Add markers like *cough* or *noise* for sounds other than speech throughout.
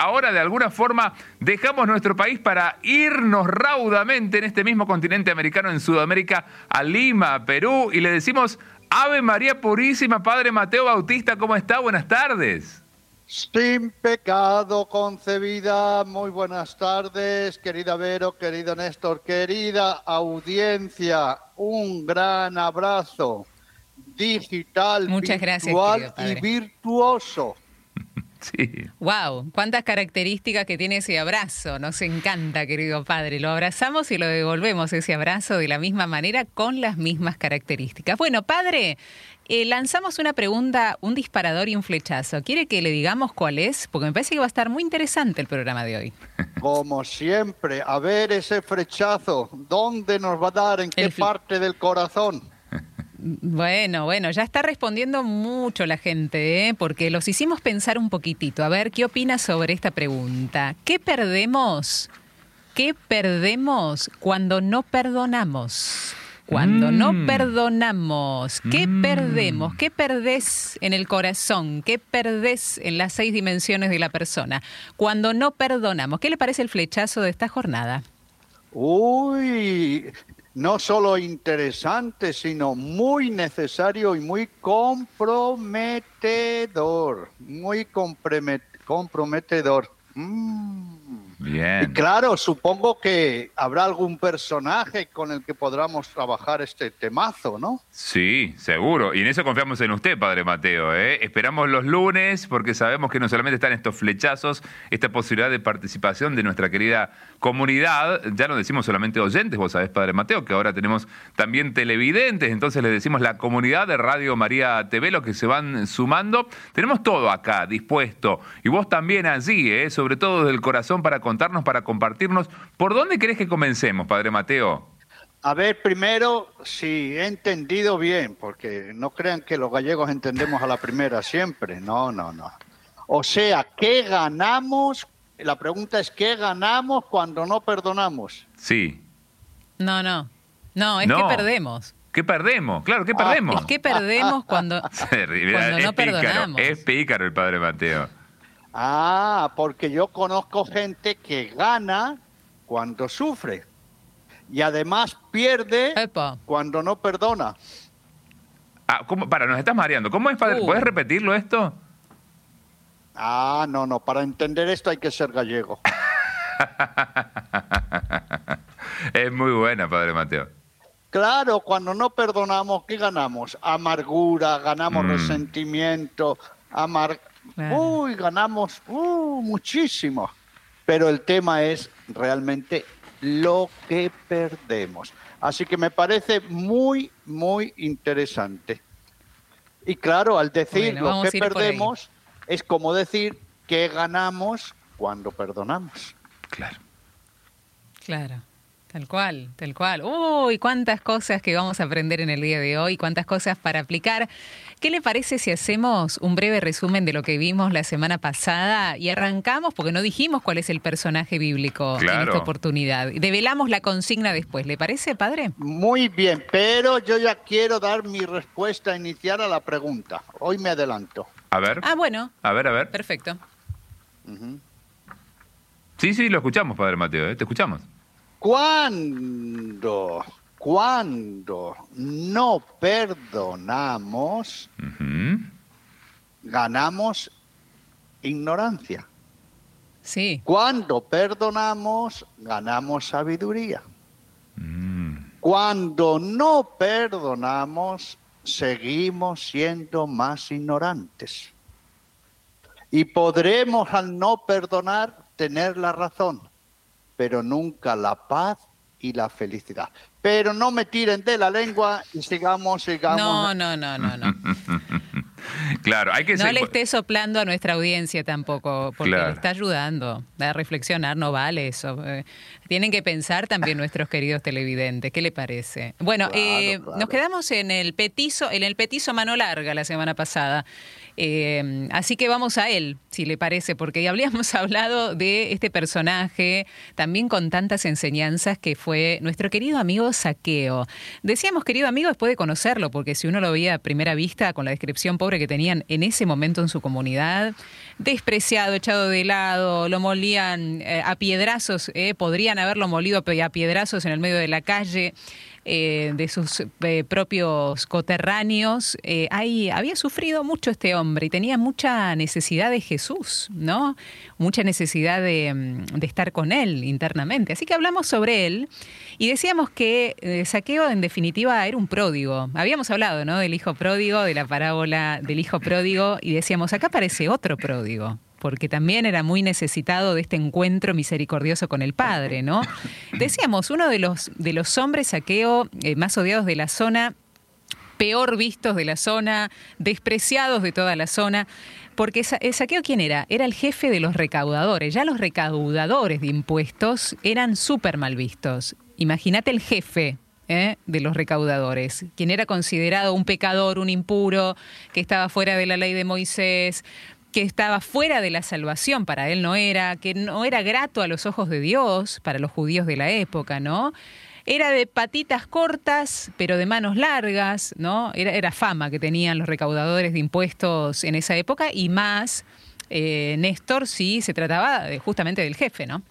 ahora de alguna forma dejamos nuestro país para irnos raudamente en este mismo continente americano, en Sudamérica, a Lima, Perú, y le decimos, Ave María Purísima, Padre Mateo Bautista, ¿cómo está? Buenas tardes. Sin pecado concebida, muy buenas tardes, querida Vero, querido Néstor, querida audiencia, un gran abrazo digital, Muchas virtual gracias, y virtuoso. *laughs* Sí. Wow, cuántas características que tiene ese abrazo. Nos encanta, querido padre. Lo abrazamos y lo devolvemos ese abrazo de la misma manera con las mismas características. Bueno, padre, eh, lanzamos una pregunta, un disparador y un flechazo. ¿Quiere que le digamos cuál es? Porque me parece que va a estar muy interesante el programa de hoy. *laughs* Como siempre, a ver ese flechazo, ¿dónde nos va a dar? ¿En qué parte del corazón? Bueno, bueno, ya está respondiendo mucho la gente, ¿eh? porque los hicimos pensar un poquitito. A ver, ¿qué opinas sobre esta pregunta? ¿Qué perdemos? ¿Qué perdemos cuando no perdonamos? Cuando no Mm. perdonamos, ¿qué Mm. perdemos? ¿Qué perdés en el corazón? ¿Qué perdés en las seis dimensiones de la persona? Cuando no perdonamos, ¿qué le parece el flechazo de esta jornada? Uy, no solo interesante, sino muy necesario y muy comprometedor. Muy comprome- comprometedor. Mm. Y Bien. claro, supongo que habrá algún personaje con el que podamos trabajar este temazo, ¿no? Sí, seguro. Y en eso confiamos en usted, Padre Mateo. ¿eh? Esperamos los lunes porque sabemos que no solamente están estos flechazos, esta posibilidad de participación de nuestra querida comunidad. Ya no decimos solamente oyentes, vos sabés, Padre Mateo, que ahora tenemos también televidentes. Entonces le decimos la comunidad de Radio María TV, los que se van sumando. Tenemos todo acá dispuesto. Y vos también allí, ¿eh? sobre todo desde el corazón para contarnos, para compartirnos. ¿Por dónde querés que comencemos, Padre Mateo? A ver, primero, si he entendido bien, porque no crean que los gallegos entendemos a la primera siempre. No, no, no. O sea, ¿qué ganamos? La pregunta es, ¿qué ganamos cuando no perdonamos? Sí. No, no. No, es No. que perdemos. ¿Qué perdemos? Claro, ¿qué Ah, perdemos? Es que perdemos cuando, *laughs* no pícaro, perdonamos. es pícaro el padre Mateo. Ah, porque yo conozco gente que gana cuando sufre y además pierde Epa. cuando no perdona. Ah, ¿cómo? Para, nos estás mareando. ¿Cómo es, padre? Uh. ¿Puedes repetirlo esto? Ah, no, no, para entender esto hay que ser gallego. *laughs* es muy buena, padre Mateo. Claro, cuando no perdonamos, ¿qué ganamos? Amargura, ganamos Mm. resentimiento, amar... Claro. Uy, ganamos uh, muchísimo. Pero el tema es realmente lo que perdemos. Así que me parece muy, muy interesante. Y claro, al decir Bueno, lo que perdemos, es como decir que ganamos cuando perdonamos. Claro. Claro, tal cual, tal cual. Uy, cuántas cosas que vamos a aprender en el día de hoy, cuántas cosas para aplicar. ¿Qué le parece si hacemos un breve resumen de lo que vimos la semana pasada y arrancamos, porque no dijimos cuál es el personaje bíblico en esta oportunidad? Develamos la consigna después, ¿le parece, padre? Muy bien, pero yo ya quiero dar mi respuesta inicial a la pregunta. Hoy me adelanto. A ver. Ah, bueno, A ver, a ver. perfecto. Sí, sí, lo escuchamos, padre Mateo. ¿eh? Te escuchamos. Cuando, cuando no perdonamos, ganamos ignorancia. Sí, Cuando perdonamos, ganamos sabiduría. Mm. Cuando no perdonamos, seguimos siendo más ignorantes. Y podremos al no perdonar tener la razón, pero nunca la paz y la felicidad. Pero no me tiren de la lengua y sigamos, sigamos. no, no, no, no, no. *laughs* Claro, hay que No ser- le esté soplando a nuestra audiencia tampoco, porque Claro. le está ayudando a reflexionar, no vale eso. Eh, tienen que pensar también nuestros queridos televidentes, ¿qué le parece? Bueno, Claro, eh, claro. nos quedamos en el petizo, en el petizo mano larga la semana pasada, Eh, así que vamos a él. si le parece, porque habíamos *laughs* hablado de este personaje también con tantas enseñanzas que fue nuestro querido amigo Saqueo. Decíamos querido amigo después de conocerlo, porque si uno lo veía a primera vista con la descripción pobre que tenían en ese momento en su comunidad, despreciado, echado de lado, lo molían eh, a piedrazos, eh, podrían haberlo molido a piedrazos en el medio de la calle. Eh, de sus eh, propios coterráneos, eh, había sufrido mucho este hombre y tenía mucha necesidad de Jesús, ¿no? Mucha necesidad de, mm, de estar con él internamente. Así que hablamos sobre él y decíamos que Saqueo en definitiva era un pródigo. Habíamos hablado, ¿no? Del hijo pródigo, de la parábola del hijo pródigo y decíamos, acá aparece otro pródigo porque también era muy necesitado de este encuentro misericordioso con el Padre, ¿no? *laughs* Decíamos, uno de los, de los hombres saqueo eh, más odiados de la zona, peor vistos de la zona, despreciados de toda la zona. Porque el saqueo, ¿quién era? Era el jefe de los recaudadores. Ya los recaudadores de impuestos eran súper mal vistos. Imagínate el jefe ¿eh? de los recaudadores, quien era considerado un pecador, un impuro, que estaba fuera de la ley de Moisés, que estaba fuera de la salvación, para él no era, que no era grato a los ojos de Dios, para los judíos de la época, ¿no? Era de patitas cortas, pero de manos largas, ¿no? Era, era fama que tenían los recaudadores de impuestos en esa época y más, eh, Néstor, sí se trataba justamente del jefe, ¿no?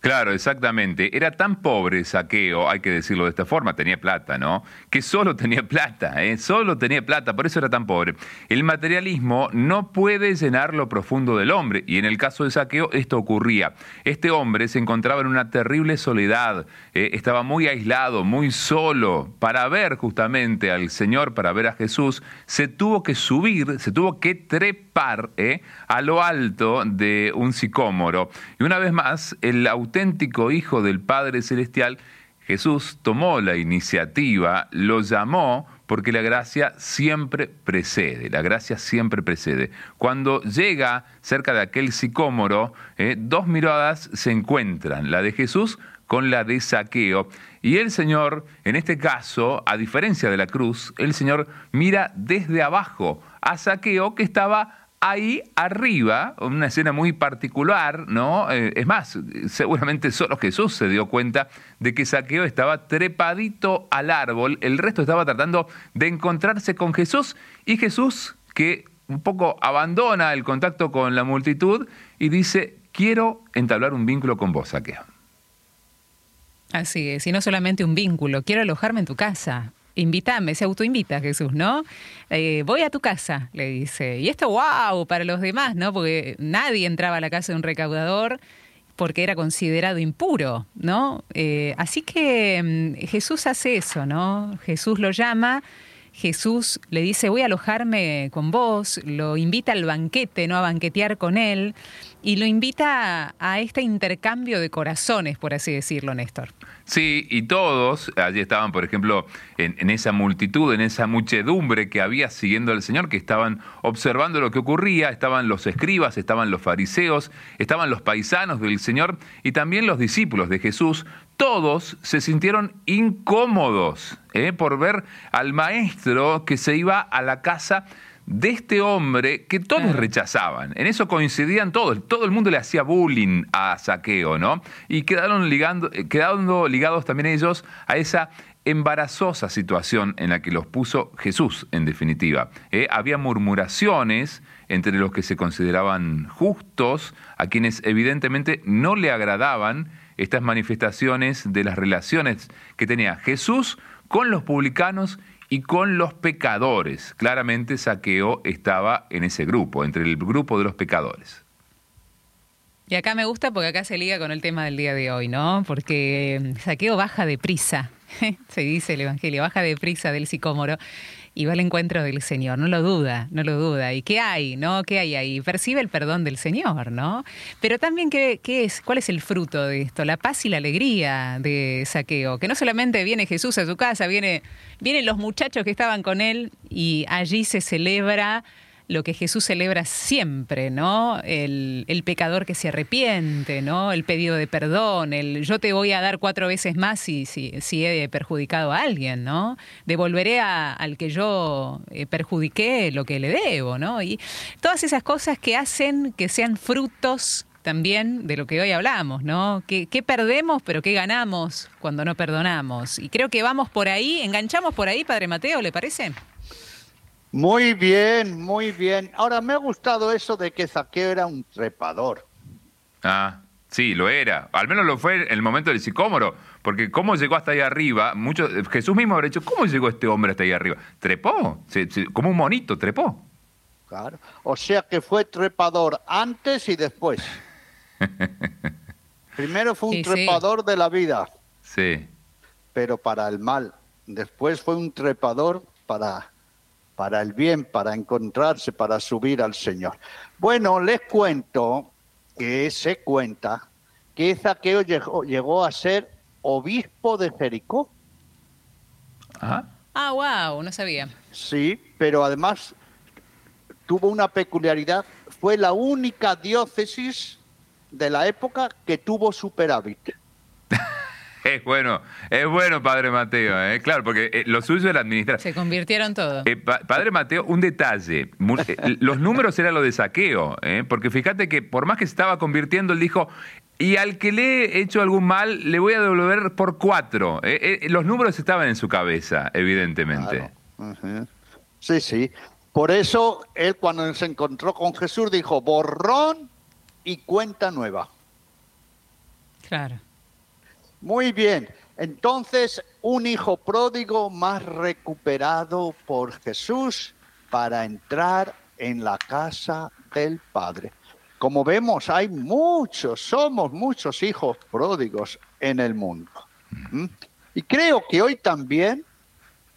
Claro, exactamente. Era tan pobre Saqueo, hay que decirlo de esta forma, tenía plata, ¿no? Que solo tenía plata, ¿eh? Solo tenía plata, por eso era tan pobre. El materialismo no puede llenar lo profundo del hombre, y en el caso de Saqueo esto ocurría. Este hombre se encontraba en una terrible soledad, ¿eh? estaba muy aislado, muy solo. Para ver justamente al Señor, para ver a Jesús, se tuvo que subir, se tuvo que trepar ¿eh? a lo alto de un sicómoro. Y una vez más, el auténtico Hijo del Padre Celestial, Jesús tomó la iniciativa, lo llamó, porque la gracia siempre precede, la gracia siempre precede. Cuando llega cerca de aquel sicómoro, eh, dos miradas se encuentran, la de Jesús con la de Saqueo. Y el Señor, en este caso, a diferencia de la cruz, el Señor mira desde abajo a Saqueo que estaba ahí arriba, una escena muy particular, ¿no? Eh, es más, seguramente solo Jesús se dio cuenta de que Saqueo estaba trepadito al árbol, el resto estaba tratando de encontrarse con Jesús y Jesús que un poco abandona el contacto con la multitud y dice, quiero entablar un vínculo con vos, Saqueo. Así es, y no solamente un vínculo, quiero alojarme en tu casa invítame, se autoinvita Jesús, ¿no? Eh, voy a tu casa, le dice. Y esto, wow, para los demás, ¿no? Porque nadie entraba a la casa de un recaudador porque era considerado impuro, ¿no? Eh, así que mm, Jesús hace eso, ¿no? Jesús lo llama. Jesús le dice, voy a alojarme con vos, lo invita al banquete, ¿no? A banquetear con él, y lo invita a este intercambio de corazones, por así decirlo, Néstor. Sí, y todos, allí estaban, por ejemplo, en, esa multitud, en esa muchedumbre que había siguiendo al Señor, que estaban observando lo que ocurría, estaban los escribas, estaban los fariseos, estaban los paisanos del Señor y también los discípulos de Jesús. Todos se sintieron incómodos ¿eh? por ver al maestro que se iba a la casa de este hombre que todos rechazaban. En eso coincidían todos. Todo el mundo le hacía bullying a Saqueo, ¿no? Y quedaron, ligando, eh, quedando ligados también ellos a esa embarazosa situación en la que los puso Jesús, en definitiva. ¿eh? había murmuraciones entre los que se consideraban justos, a quienes evidentemente no le agradaban estas manifestaciones de las relaciones que tenía Jesús con los publicanos y con los pecadores. Claramente Saqueo estaba en ese grupo, entre el grupo de los pecadores. Y acá me gusta porque acá se liga con el tema del día de hoy, ¿no? Porque mm, Saqueo baja de prisa, *laughs* se dice el Evangelio, baja de prisa del sicómoro y va al encuentro del Señor, no lo duda, no lo duda. ¿Y qué hay, no? ¿Qué hay ahí? Percibe el perdón del Señor, ¿no? Pero también, ¿qué, qué es? ¿Cuál es el fruto de esto? La paz y la alegría de Saqueo, que no solamente viene Jesús a su casa, viene, vienen los muchachos que estaban con él y allí se celebra lo que Jesús celebra siempre, ¿no? El, pecador que se arrepiente, ¿no? El pedido de perdón, el yo te voy a dar cuatro veces más si, si, he perjudicado a alguien, ¿no? Devolveré al que yo eh, perjudiqué lo que le debo, ¿no? Y todas esas cosas que hacen que sean frutos también de lo que hoy hablamos, ¿no? ¿Qué, perdemos, pero qué ganamos cuando no perdonamos? Y creo que vamos por ahí, enganchamos por ahí, Padre Mateo, ¿le parece? Muy bien, muy bien. Ahora me ha gustado eso de que Zaqueo era un trepador. Ah, sí, lo era. Al menos lo fue en el momento del sicómoro. Porque cómo llegó hasta ahí arriba, mucho, Jesús mismo habría dicho, ¿cómo llegó este hombre hasta ahí arriba? Trepó, como un monito, trepó. Claro. O sea que fue trepador antes y después. *laughs* Primero fue un trepador de la vida. Sí. Pero para el mal. Después fue un trepador para, para el bien, para encontrarse, para subir al Señor. Bueno, les cuento que se cuenta que Zaqueo llegó, llegó a ser obispo de Jericó. Ah. Ah, wow, no sabía. Sí, pero además tuvo una peculiaridad. Fue la única diócesis de la época que tuvo superávit. Es bueno, es bueno, Padre Mateo, ¿eh? claro, porque eh, lo suyo era administrar. Se convirtieron todos. Eh, padre Mateo, un detalle. los números eran lo de saqueo, porque fíjate que por más que se estaba convirtiendo, él dijo, y al que le he hecho algún mal, le voy a devolver por cuatro. los números estaban en su cabeza, evidentemente. Sí, sí. Por eso él cuando se encontró con Jesús dijo, borrón y cuenta nueva. Claro. Muy bien. Entonces, un hijo pródigo más recuperado por Jesús para entrar en la casa del Padre. Como vemos, hay muchos, somos muchos hijos pródigos en el mundo. ¿Mm? Y creo que hoy también,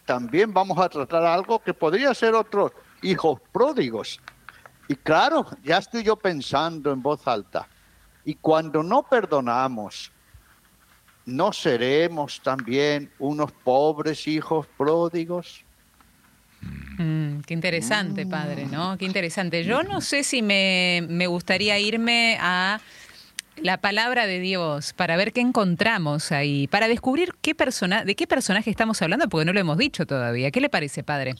también vamos a tratar algo que podría ser otros hijos pródigos. Y claro, ya estoy yo pensando en voz alta. Y cuando no perdonamos, ¿no seremos también unos pobres hijos pródigos? Mm, qué interesante, padre, ¿no? Qué interesante. Yo no sé si me, me gustaría irme a la palabra de Dios para ver qué encontramos ahí, para descubrir qué persona, de qué personaje estamos hablando, porque no lo hemos dicho todavía. ¿Qué le parece, padre?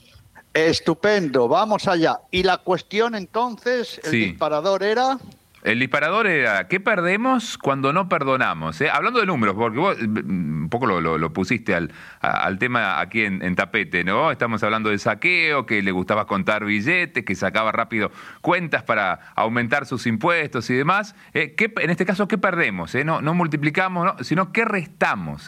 Estupendo, vamos allá. Y la cuestión entonces, el disparador era... El disparador era, ¿qué perdemos cuando no perdonamos? Eh? Hablando de números, porque vos mm, un poco lo, pusiste al, tema aquí en, tapete, ¿no? Estamos hablando de saqueo, que le gustaba contar billetes, que sacaba rápido cuentas para aumentar sus impuestos y demás. Eh, en este caso, ¿qué perdemos? Eh? No, multiplicamos, sino ¿qué restamos?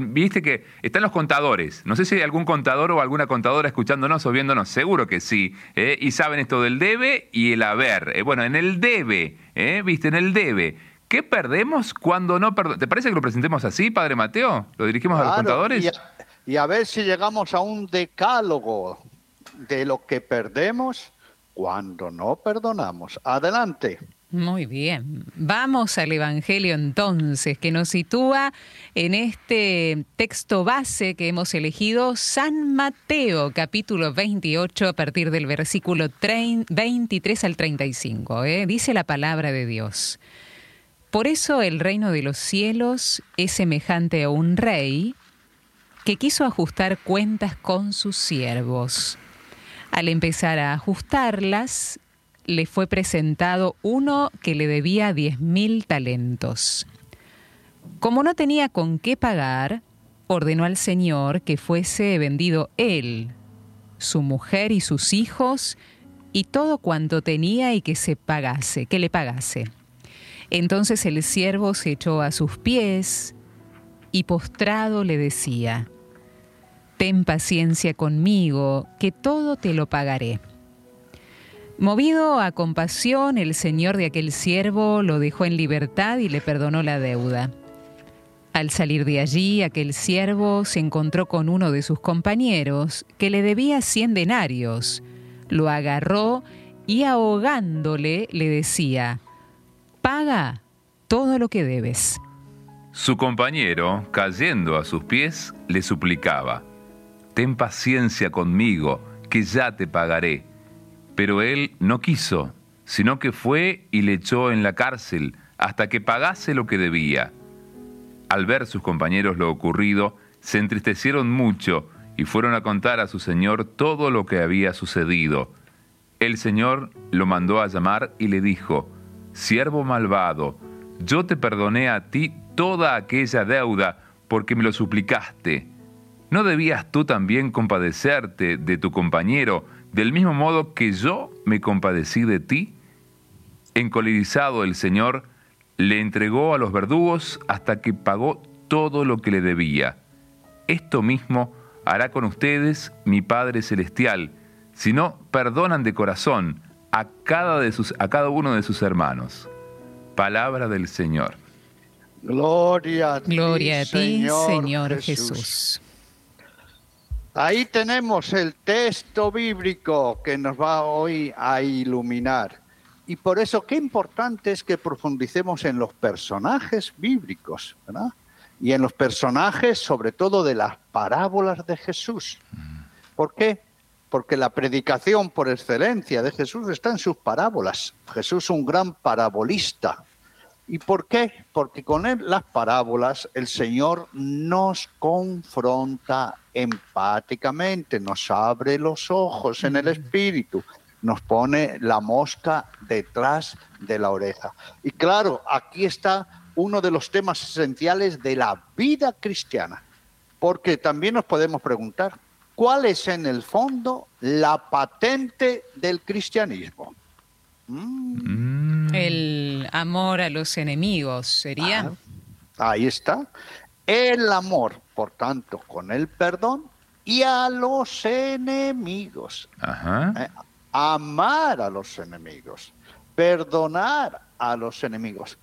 Viste que están los contadores. No sé si hay algún contador o alguna contadora escuchándonos o viéndonos, seguro que sí. Y saben esto del debe y el haber. bueno, en el debe ¿eh? ¿Viste? En el debe. ¿Qué perdemos cuando no perdemos? ¿Te parece que lo presentemos así, Padre Mateo? ¿Lo dirigimos a los contadores? Y a, ver si llegamos a un decálogo de lo que perdemos cuando no perdonamos. Adelante. Muy bien. Vamos al Evangelio entonces, que nos sitúa en este texto base que hemos elegido, San Mateo, capítulo 28, a partir del versículo 23 al 35. ¿eh? Dice la palabra de Dios. Por eso el reino de los cielos es semejante a un rey que quiso ajustar cuentas con sus siervos. Al empezar a ajustarlas, le fue presentado uno que le debía diez mil talentos. Como no tenía con qué pagar, ordenó al Señor que fuese vendido él, su mujer y sus hijos, y todo cuanto tenía y que se pagase, que le pagase. Entonces el siervo se echó a sus pies y postrado le decía, Ten paciencia conmigo, que todo te lo pagaré. Movido a compasión, el señor de aquel siervo lo dejó en libertad y le perdonó la deuda. Al salir de allí, aquel siervo se encontró con uno de sus compañeros que le debía cien denarios. Lo agarró y ahogándole le decía, paga todo lo que debes. Su compañero, cayendo a sus pies, le suplicaba, ten paciencia conmigo, que ya te pagaré. Pero él no quiso, sino que fue y le echó en la cárcel hasta que pagase lo que debía. Al ver sus compañeros lo ocurrido, se entristecieron mucho y fueron a contar a su señor todo lo que había sucedido. El señor lo mandó a llamar y le dijo, Siervo malvado, yo te perdoné a ti toda aquella deuda porque me lo suplicaste. ¿No debías tú también compadecerte de tu compañero del mismo modo que yo me compadecí de ti? Encolerizado el Señor le entregó a los verdugos hasta que pagó todo lo que le debía. Esto mismo hará con ustedes mi Padre Celestial, si no perdonan de corazón a cada, de sus, a cada uno de sus hermanos. Palabra del Señor. Gloria a ti, Gloria a ti Señor, Jesús. Ahí tenemos el texto bíblico que nos va hoy a iluminar. Y por eso qué importante es que profundicemos en los personajes bíblicos, ¿verdad? Y en los personajes, sobre todo, de las parábolas de Jesús. ¿Por qué? Porque la predicación por excelencia de Jesús está en sus parábolas. Jesús es un gran parabolista. ¿Y por qué? Porque con él, las parábolas el Señor nos confronta empáticamente, nos abre los ojos en el espíritu, nos pone la mosca detrás de la oreja. Y claro, aquí está uno de los temas esenciales de la vida cristiana, porque también nos podemos preguntar, ¿cuál es en el fondo la patente del cristianismo? Mm. El amor a los enemigos sería. Ah, ahí está. El amor, por tanto, con el perdón y a los enemigos. Eh, amar a los enemigos. Perdonar a los enemigos.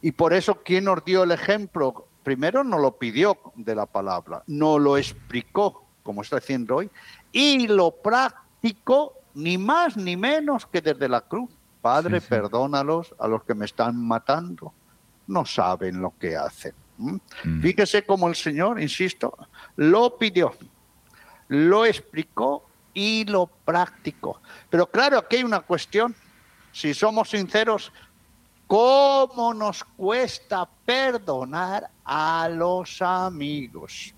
Y por eso, ¿quién nos dio el ejemplo? Primero nos lo pidió de la palabra, no lo explicó, como está haciendo hoy, y lo practicó ni más ni menos que desde la cruz. Padre, perdónalos a los que me están matando. No saben lo que hacen. Mm. Fíjese cómo el Señor, insisto, lo pidió, lo explicó y lo practicó. Pero claro, aquí hay una cuestión. Si somos sinceros, ¿cómo nos cuesta perdonar a los amigos?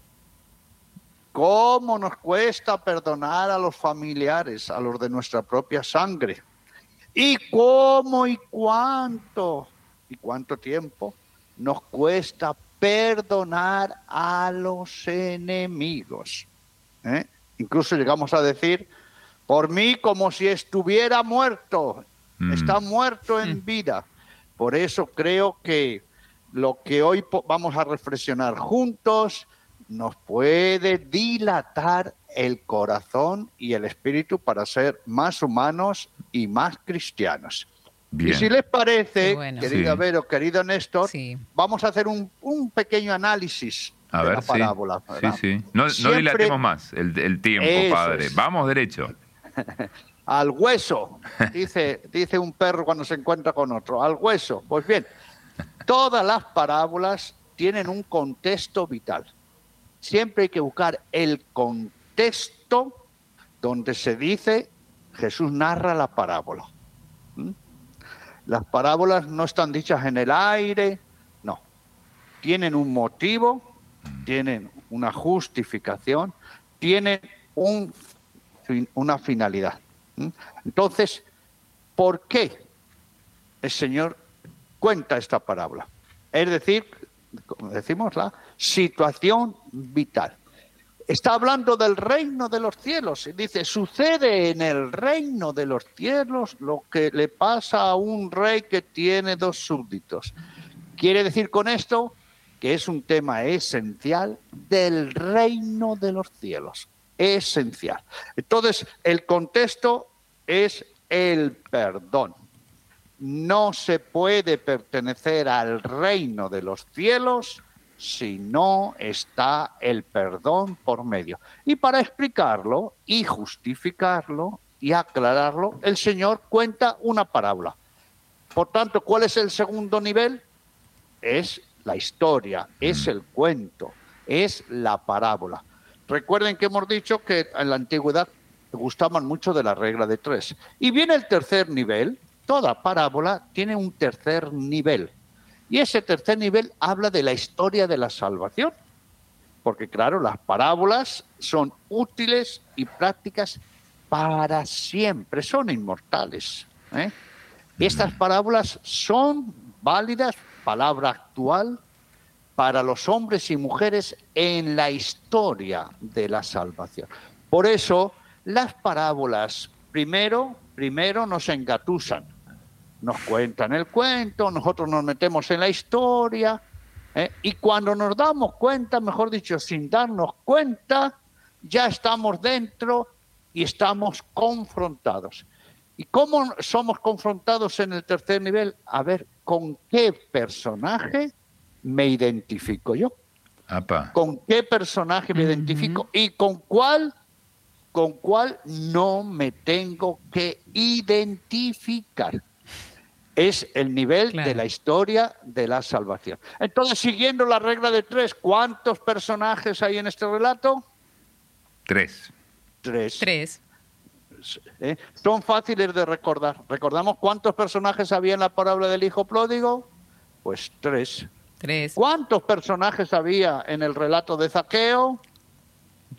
¿Cómo nos cuesta perdonar a los familiares, a los de nuestra propia sangre? ¿Y cómo y cuánto y cuánto tiempo nos cuesta perdonar a los enemigos? ¿Eh? Incluso llegamos a decir, por mí como si estuviera muerto, mm. está muerto en mm. vida. Por eso creo que lo que hoy vamos a reflexionar juntos nos puede dilatar el corazón y el espíritu para ser más humanos y más cristianos. Y si les parece, querido Vero, querido Néstor, vamos a hacer un, pequeño análisis de la parábola. Sí, sí. No, dilatemos más el, tiempo, padre. Vamos derecho. *laughs* Al hueso, dice, dice un perro cuando se encuentra con otro. Al hueso. Pues bien, todas las parábolas tienen un contexto vital siempre hay que buscar el contexto donde se dice Jesús narra la parábola. ¿Mm? Las parábolas no están dichas en el aire, no. Tienen un motivo, tienen una justificación, tienen un, una finalidad. ¿Mm? Entonces, ¿por qué el Señor cuenta esta parábola? Es decir, como decimos, la situación vital. Está hablando del reino de los cielos. Dice, sucede en el reino de los cielos lo que le pasa a un rey que tiene dos súbditos. Quiere decir con esto que es un tema esencial del reino de los cielos. Esencial. Entonces, el contexto es el perdón. No se puede pertenecer al reino de los cielos si no está el perdón por medio. Y para explicarlo y justificarlo y aclararlo, el Señor cuenta una parábola. Por tanto, ¿cuál es el segundo nivel? Es la historia, es el cuento, es la parábola. Recuerden que hemos dicho que en la antigüedad gustaban mucho de la regla de tres. Y viene el tercer nivel. Toda parábola tiene un tercer nivel. Y ese tercer nivel habla de la historia de la salvación. Porque claro, las parábolas son útiles y prácticas para siempre, son inmortales. ¿eh? Estas parábolas son válidas, palabra actual, para los hombres y mujeres en la historia de la salvación. Por eso, las parábolas primero, primero nos engatusan, nos cuentan el cuento, nosotros nos metemos en la historia, ¿eh? y cuando nos damos cuenta, mejor dicho, sin darnos cuenta, ya estamos dentro y estamos confrontados. ¿Y cómo somos confrontados en el tercer nivel? A ver, ¿con qué personaje me identifico yo? ¿Con qué personaje me identifico? ¿Y con cuál? ¿Con cuál no me tengo que identificar? Es el nivel de la historia de la salvación. Entonces, siguiendo la regla de tres, ¿cuántos personajes hay en este relato? Tres. Tres. Tres. ¿eh? Son fáciles de recordar. ¿Recordamos cuántos personajes había en la parábola del hijo pródigo? Pues tres. Tres. ¿Cuántos personajes había en el relato de Zaqueo?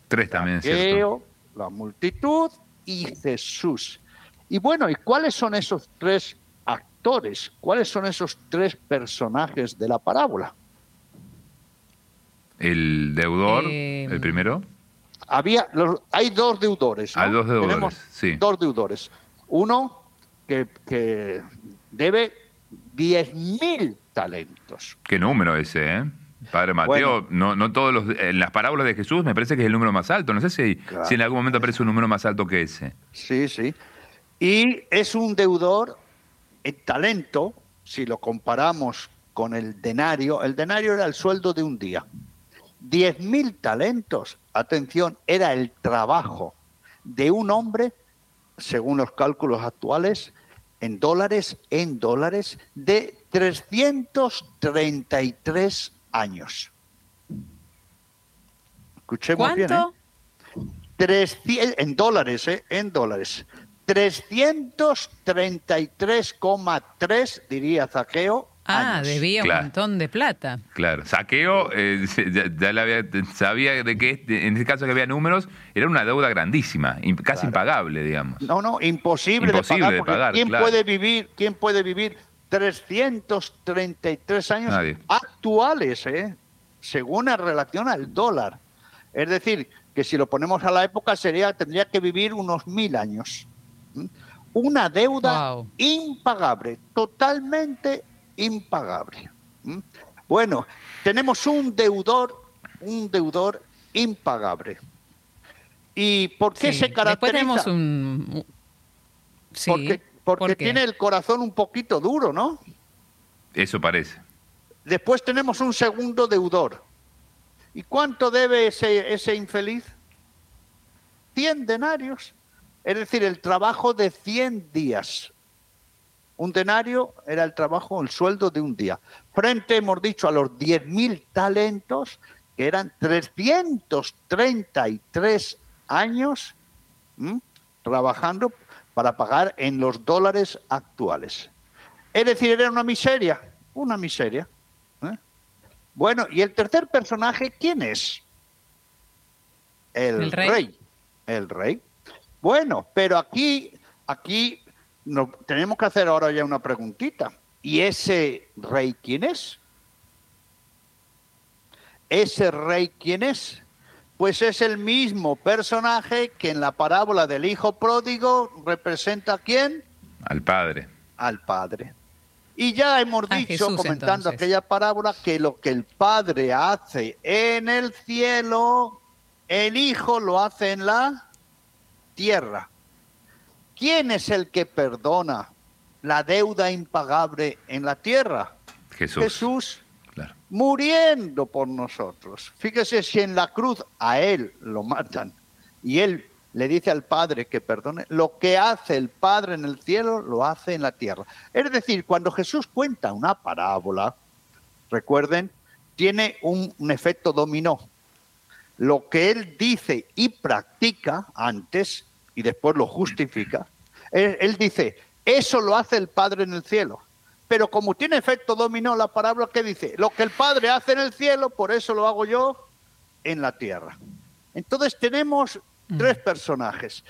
Tres también, Zaqueo, la multitud y Jesús. Y bueno, ¿y cuáles son esos tres actores? ¿Cuáles son esos tres personajes de la parábola? El deudor, eh, el primero había, hay dos deudores. Hay dos deudores, sí. Dos deudores. Uno que, que debe 10.000 talentos. Qué número ese, ¿eh? Padre Mateo, no, no todos los, en las parábolas de Jesús me parece que es el número más alto. No sé si, si en algún momento aparece un número más alto que ese. Sí, sí. Y es un deudor en talento, si lo comparamos con el denario. El denario era el sueldo de un día. 10.000 talentos, atención, era el trabajo de un hombre, según los cálculos actuales, en dólares, en dólares, de 333 años. Escuchemos bien. ¿eh? en dólares, ¿eh? En dólares. 333,3, diría Zaqueo, Ah, debía un montón de plata. Claro, saqueo, eh, ya, sabía de que este, en este caso que había números, era una deuda grandísima, casi impagable, digamos. No, no, imposible, de pagar. ¿Quién puede vivir, quién puede vivir 333 años actuales, eh? según la relación al dólar? Es decir, que si lo ponemos a la época sería tendría que vivir unos mil años. Una deuda impagable, totalmente impagable. ¿Mm? Bueno, tenemos un deudor, un deudor impagable. ¿Y por qué se caracteriza? tenemos un... porque, porque tiene el corazón un poquito duro, ¿no? Eso parece. Después tenemos un segundo deudor. ¿Y cuánto debe ese, ese infeliz? 100 denarios. Es decir, el trabajo de 100 días. Un denario era el trabajo, el sueldo de un día. Frente, hemos dicho, a los 10.000 talentos, que eran 333 años trabajando para pagar en los dólares actuales. Es decir, era una miseria, una miseria. ¿eh? Bueno, y el tercer personaje, ¿quién es? El, rey? rey. El rey. Bueno, pero aquí, aquí tenemos que hacer ahora ya una preguntita. ¿Y ese rey quién es? ¿Ese rey quién es? Pues es el mismo personaje que en la parábola del hijo pródigo representa a quién? Al padre. Al padre. Y ya hemos dicho, comentando aquella parábola, que lo que el padre hace en el cielo, el hijo lo hace en la tierra. ¿Quién es el que perdona la deuda impagable en la tierra? Jesús. Jesús muriendo por nosotros. Fíjese si en la cruz a él lo matan y él le dice al Padre que perdone, lo que hace el Padre en el cielo lo hace en la tierra. Es decir, cuando Jesús cuenta una parábola, recuerden, tiene un, un efecto dominó. Lo que él dice y practica antes y después lo justifica, él, dice, eso lo hace el Padre en el cielo. Pero como tiene efecto dominó la palabra que dice, lo que el Padre hace en el cielo, por eso lo hago yo en la tierra. Entonces tenemos mm. tres personajes.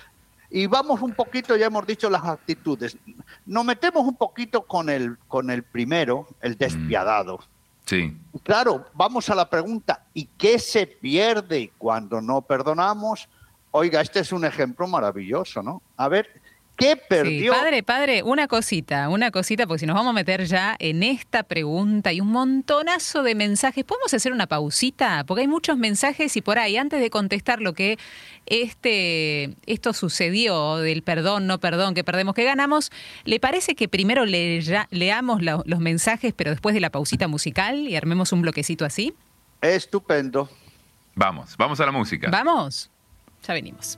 Y vamos un poquito, ya hemos dicho las actitudes. Nos metemos un poquito con el, con el primero, el mm. despiadado. Sí. Claro, vamos a la pregunta, ¿y qué se pierde cuando no perdonamos? Oiga, este es un ejemplo maravilloso, ¿no? A ver, ¿Qué perdió? padre, padre, una cosita, una cosita, porque si nos vamos a meter ya en esta pregunta y un montonazo de mensajes, ¿podemos hacer una pausita? Porque hay muchos mensajes y por ahí, antes de contestar lo que este, esto sucedió del perdón, no perdón, que perdemos, que ganamos, ¿le parece que primero le, leamos los mensajes, pero después de la pausita musical y armemos un bloquecito así? Estupendo. Vamos, vamos a la música. Vamos, ya venimos.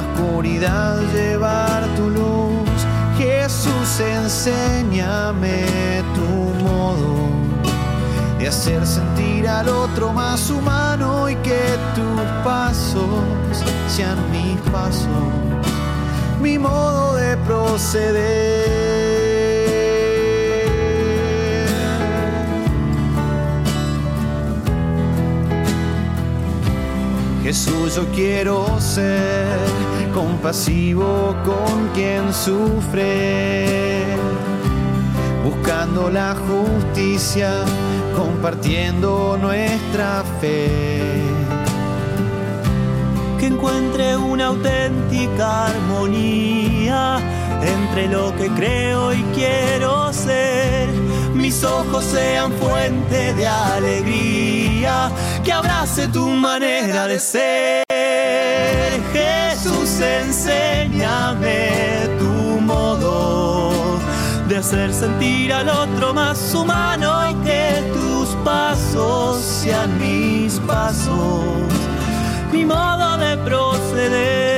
la oscuridad llevar tu luz. Jesús, enséñame tu modo de hacer sentir al otro más humano y que tus pasos sean mis pasos, mi modo de proceder. Jesús, yo quiero ser compasivo con quien sufre, buscando la justicia, compartiendo nuestra fe. Que encuentre una auténtica armonía entre lo que creo y quiero ser mis ojos sean fuente de alegría, que abrace tu manera de ser. Jesús, enséñame tu modo de hacer sentir al otro más humano y que tus pasos sean mis pasos, mi modo de proceder.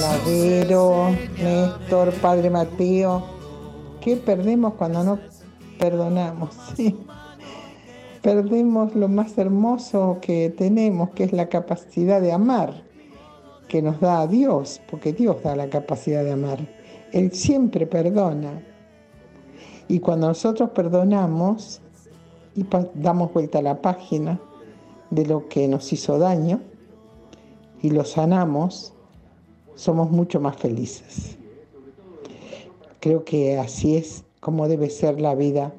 Ladero, Néstor, Padre Mateo, ¿qué perdemos cuando no perdonamos? *laughs* Perdemos lo más hermoso que tenemos, que es la capacidad de amar, que nos da a Dios, porque Dios da la capacidad de amar. Él siempre perdona, y cuando nosotros perdonamos y damos vuelta a la página, de lo que nos hizo daño y lo sanamos, somos mucho más felices. Creo que así es como debe ser la vida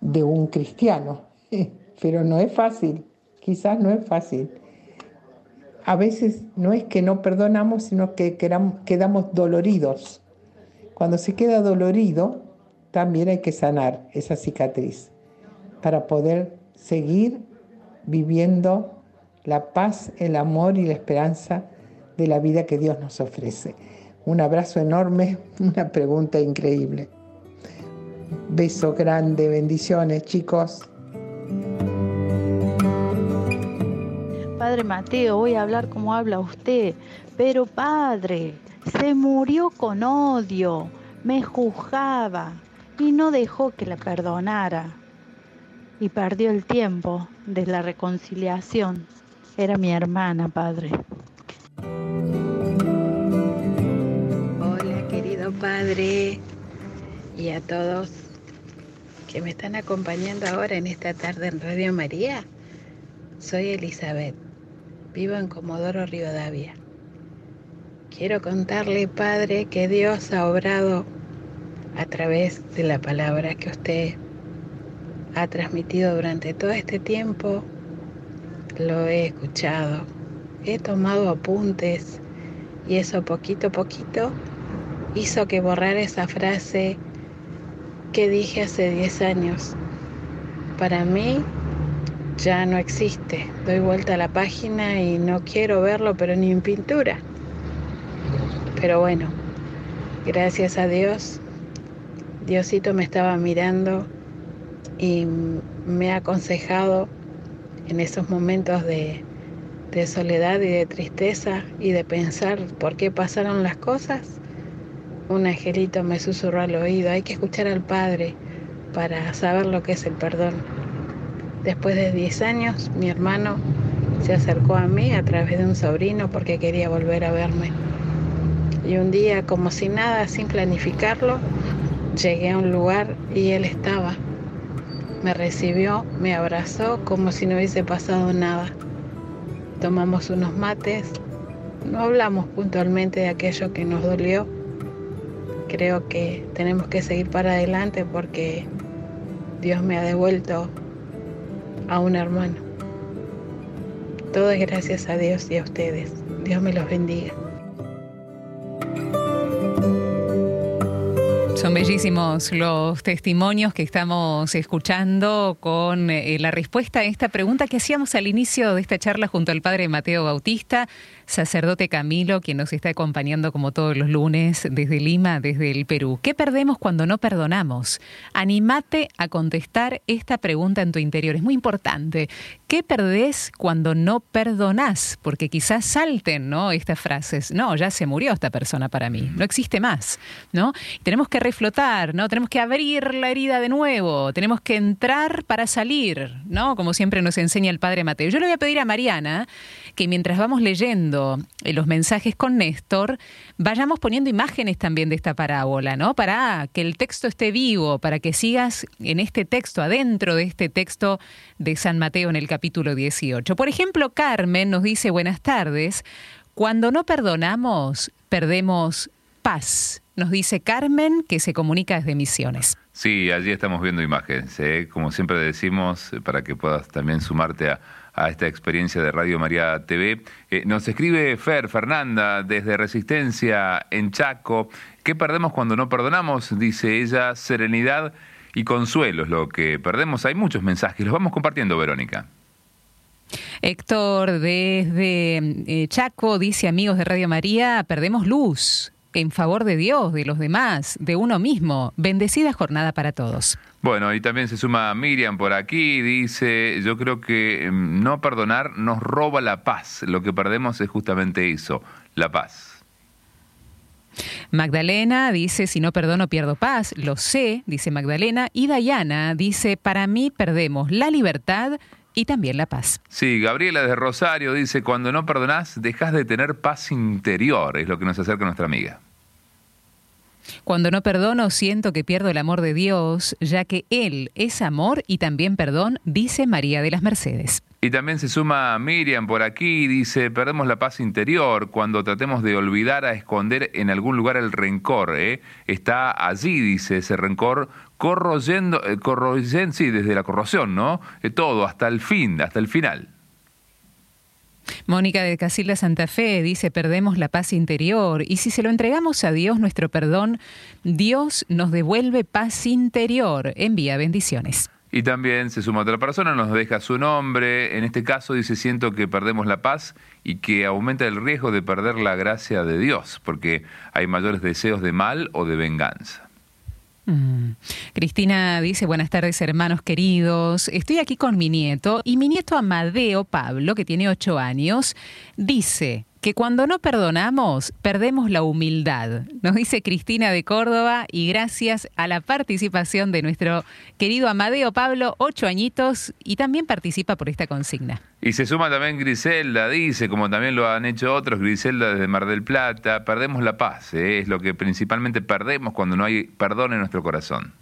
de un cristiano, *laughs* pero no es fácil, quizás no es fácil. A veces no es que no perdonamos, sino que quedamos doloridos. Cuando se queda dolorido, también hay que sanar esa cicatriz para poder seguir viviendo la paz, el amor y la esperanza de la vida que Dios nos ofrece. Un abrazo enorme, *laughs* una pregunta increíble. Beso grande, bendiciones chicos. Padre Mateo, voy a hablar como habla usted, pero padre, se murió con odio, me juzgaba y no dejó que la perdonara. Y perdió el tiempo de la reconciliación. Era mi hermana, padre. Hola, querido padre, y a todos que me están acompañando ahora en esta tarde en Radio María. Soy Elizabeth, vivo en Comodoro Rivadavia. Quiero contarle, Padre, que Dios ha obrado a través de la palabra que usted ha transmitido durante todo este tiempo lo he escuchado, he tomado apuntes y eso poquito a poquito hizo que borrar esa frase que dije hace 10 años. Para mí ya no existe. Doy vuelta a la página y no quiero verlo, pero ni en pintura. Pero bueno, gracias a Dios, Diosito me estaba mirando y me ha aconsejado en esos momentos de, soledad y de tristeza y de pensar por qué pasaron las cosas, un angelito me susurró al oído, hay que escuchar al Padre para saber lo que es el perdón. Después de 10 años, mi hermano se acercó a mí a través de un sobrino porque quería volver a verme. Y un día, como si nada, sin planificarlo, llegué a un lugar y él estaba me recibió, me abrazó como si no hubiese pasado nada. Tomamos unos mates, no hablamos puntualmente de aquello que nos dolió. Creo que tenemos que seguir para adelante porque Dios me ha devuelto a un hermano. Todo es gracias a Dios y a ustedes. Dios me los bendiga. Son bellísimos los testimonios que estamos escuchando con eh, la respuesta a esta pregunta que hacíamos al inicio de esta charla junto al padre Mateo Bautista sacerdote Camilo, quien nos está acompañando como todos los lunes desde Lima, desde el Perú. ¿Qué perdemos cuando no perdonamos? Animate a contestar esta pregunta en tu interior. Es muy importante. ¿Qué perdés cuando no perdonás? Porque quizás salten, ¿no? Estas frases. No, ya se murió esta persona para mí. No existe más, ¿no? tenemos que reflotar, ¿no? Tenemos que abrir la herida de nuevo. Tenemos que entrar para salir, ¿no? Como siempre nos enseña el padre Mateo. Yo le voy a pedir a Mariana que mientras vamos leyendo eh, los mensajes con Néstor, vayamos poniendo imágenes también de esta parábola, ¿no? Para que el texto esté vivo, para que sigas en este texto, adentro de este texto de San Mateo en el capítulo 18. Por ejemplo, Carmen nos dice, buenas tardes, cuando no perdonamos, perdemos paz. Nos dice Carmen que se comunica desde Misiones. Sí, allí estamos viendo imágenes. ¿eh? Como siempre decimos, para que puedas también sumarte a, a esta experiencia de Radio María TV. Eh, nos escribe Fer, Fernanda, desde Resistencia en Chaco. ¿Qué perdemos cuando no perdonamos? Dice ella, serenidad y consuelo es lo que perdemos. Hay muchos mensajes, los vamos compartiendo, Verónica. Héctor desde eh, Chaco dice, amigos de Radio María, perdemos luz en favor de Dios, de los demás, de uno mismo. Bendecida jornada para todos. Bueno, y también se suma Miriam por aquí, dice, yo creo que em, no perdonar nos roba la paz, lo que perdemos es justamente eso, la paz. Magdalena dice, si no perdono pierdo paz, lo sé, dice Magdalena, y Dayana dice, para mí perdemos la libertad y también la paz. Sí, Gabriela de Rosario dice, cuando no perdonás, dejas de tener paz interior, es lo que nos acerca nuestra amiga. Cuando no perdono, siento que pierdo el amor de Dios, ya que Él es amor y también perdón, dice María de las Mercedes. Y también se suma Miriam por aquí, dice, perdemos la paz interior cuando tratemos de olvidar a esconder en algún lugar el rencor. ¿eh? Está allí, dice, ese rencor corroyendo, eh, sí, desde la corrosión, ¿no? Eh, todo, hasta el fin, hasta el final. Mónica de Casilda Santa Fe dice, perdemos la paz interior y si se lo entregamos a Dios nuestro perdón, Dios nos devuelve paz interior. Envía bendiciones. Y también se suma otra persona, nos deja su nombre. En este caso dice, siento que perdemos la paz y que aumenta el riesgo de perder la gracia de Dios, porque hay mayores deseos de mal o de venganza. Mm. Cristina dice, buenas tardes hermanos queridos, estoy aquí con mi nieto y mi nieto Amadeo Pablo, que tiene ocho años, dice, que cuando no perdonamos, perdemos la humildad. Nos dice Cristina de Córdoba y gracias a la participación de nuestro querido Amadeo Pablo, ocho añitos, y también participa por esta consigna. Y se suma también Griselda, dice, como también lo han hecho otros, Griselda desde Mar del Plata, perdemos la paz, ¿eh? es lo que principalmente perdemos cuando no hay perdón en nuestro corazón.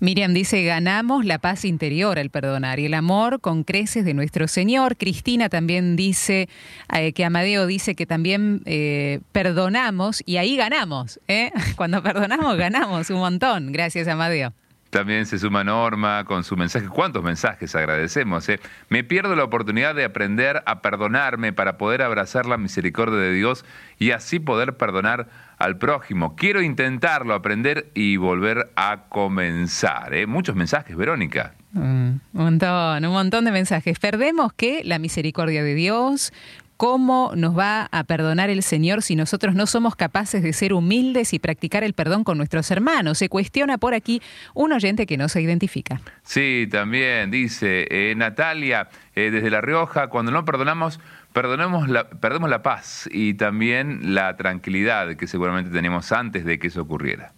Miriam dice, ganamos la paz interior al perdonar y el amor con creces de nuestro Señor. Cristina también dice eh, que Amadeo dice que también eh, perdonamos y ahí ganamos. ¿eh? *laughs* Cuando perdonamos ganamos un montón. Gracias, Amadeo. También se suma Norma con su mensaje. ¿Cuántos mensajes agradecemos? Eh? Me pierdo la oportunidad de aprender a perdonarme para poder abrazar la misericordia de Dios y así poder perdonar al prójimo. Quiero intentarlo, aprender y volver a comenzar. ¿eh? Muchos mensajes, Verónica. Mm, un montón, un montón de mensajes. Perdemos que la misericordia de Dios, ¿Cómo nos va a perdonar el Señor si nosotros no somos capaces de ser humildes y practicar el perdón con nuestros hermanos? Se cuestiona por aquí un oyente que no se identifica. Sí, también dice eh, Natalia, eh, desde La Rioja, cuando no perdonamos, perdonemos la, perdemos la paz y también la tranquilidad que seguramente teníamos antes de que eso ocurriera.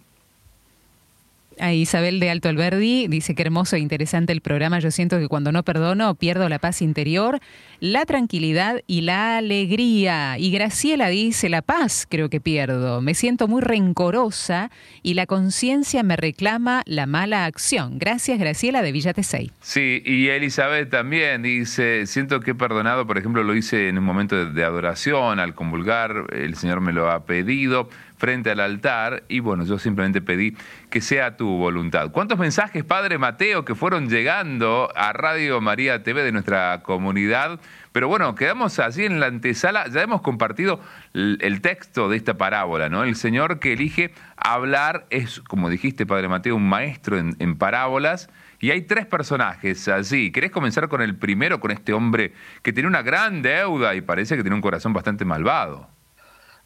A Isabel de Alto Alberdi dice que hermoso e interesante el programa. Yo siento que cuando no perdono pierdo la paz interior, la tranquilidad y la alegría. Y Graciela dice la paz creo que pierdo. Me siento muy rencorosa y la conciencia me reclama la mala acción. Gracias Graciela de Villa Tesey. Sí, y Elizabeth también dice, siento que he perdonado, por ejemplo, lo hice en un momento de, adoración, al convulgar, el Señor me lo ha pedido frente al altar y bueno, yo simplemente pedí que sea tu voluntad. ¿Cuántos mensajes, Padre Mateo, que fueron llegando a Radio María TV de nuestra comunidad? Pero bueno, quedamos así en la antesala, ya hemos compartido el texto de esta parábola, ¿no? El Señor que elige hablar es, como dijiste, Padre Mateo, un maestro en, parábolas. Y hay tres personajes así. ¿Querés comenzar con el primero, con este hombre que tiene una gran deuda y parece que tiene un corazón bastante malvado?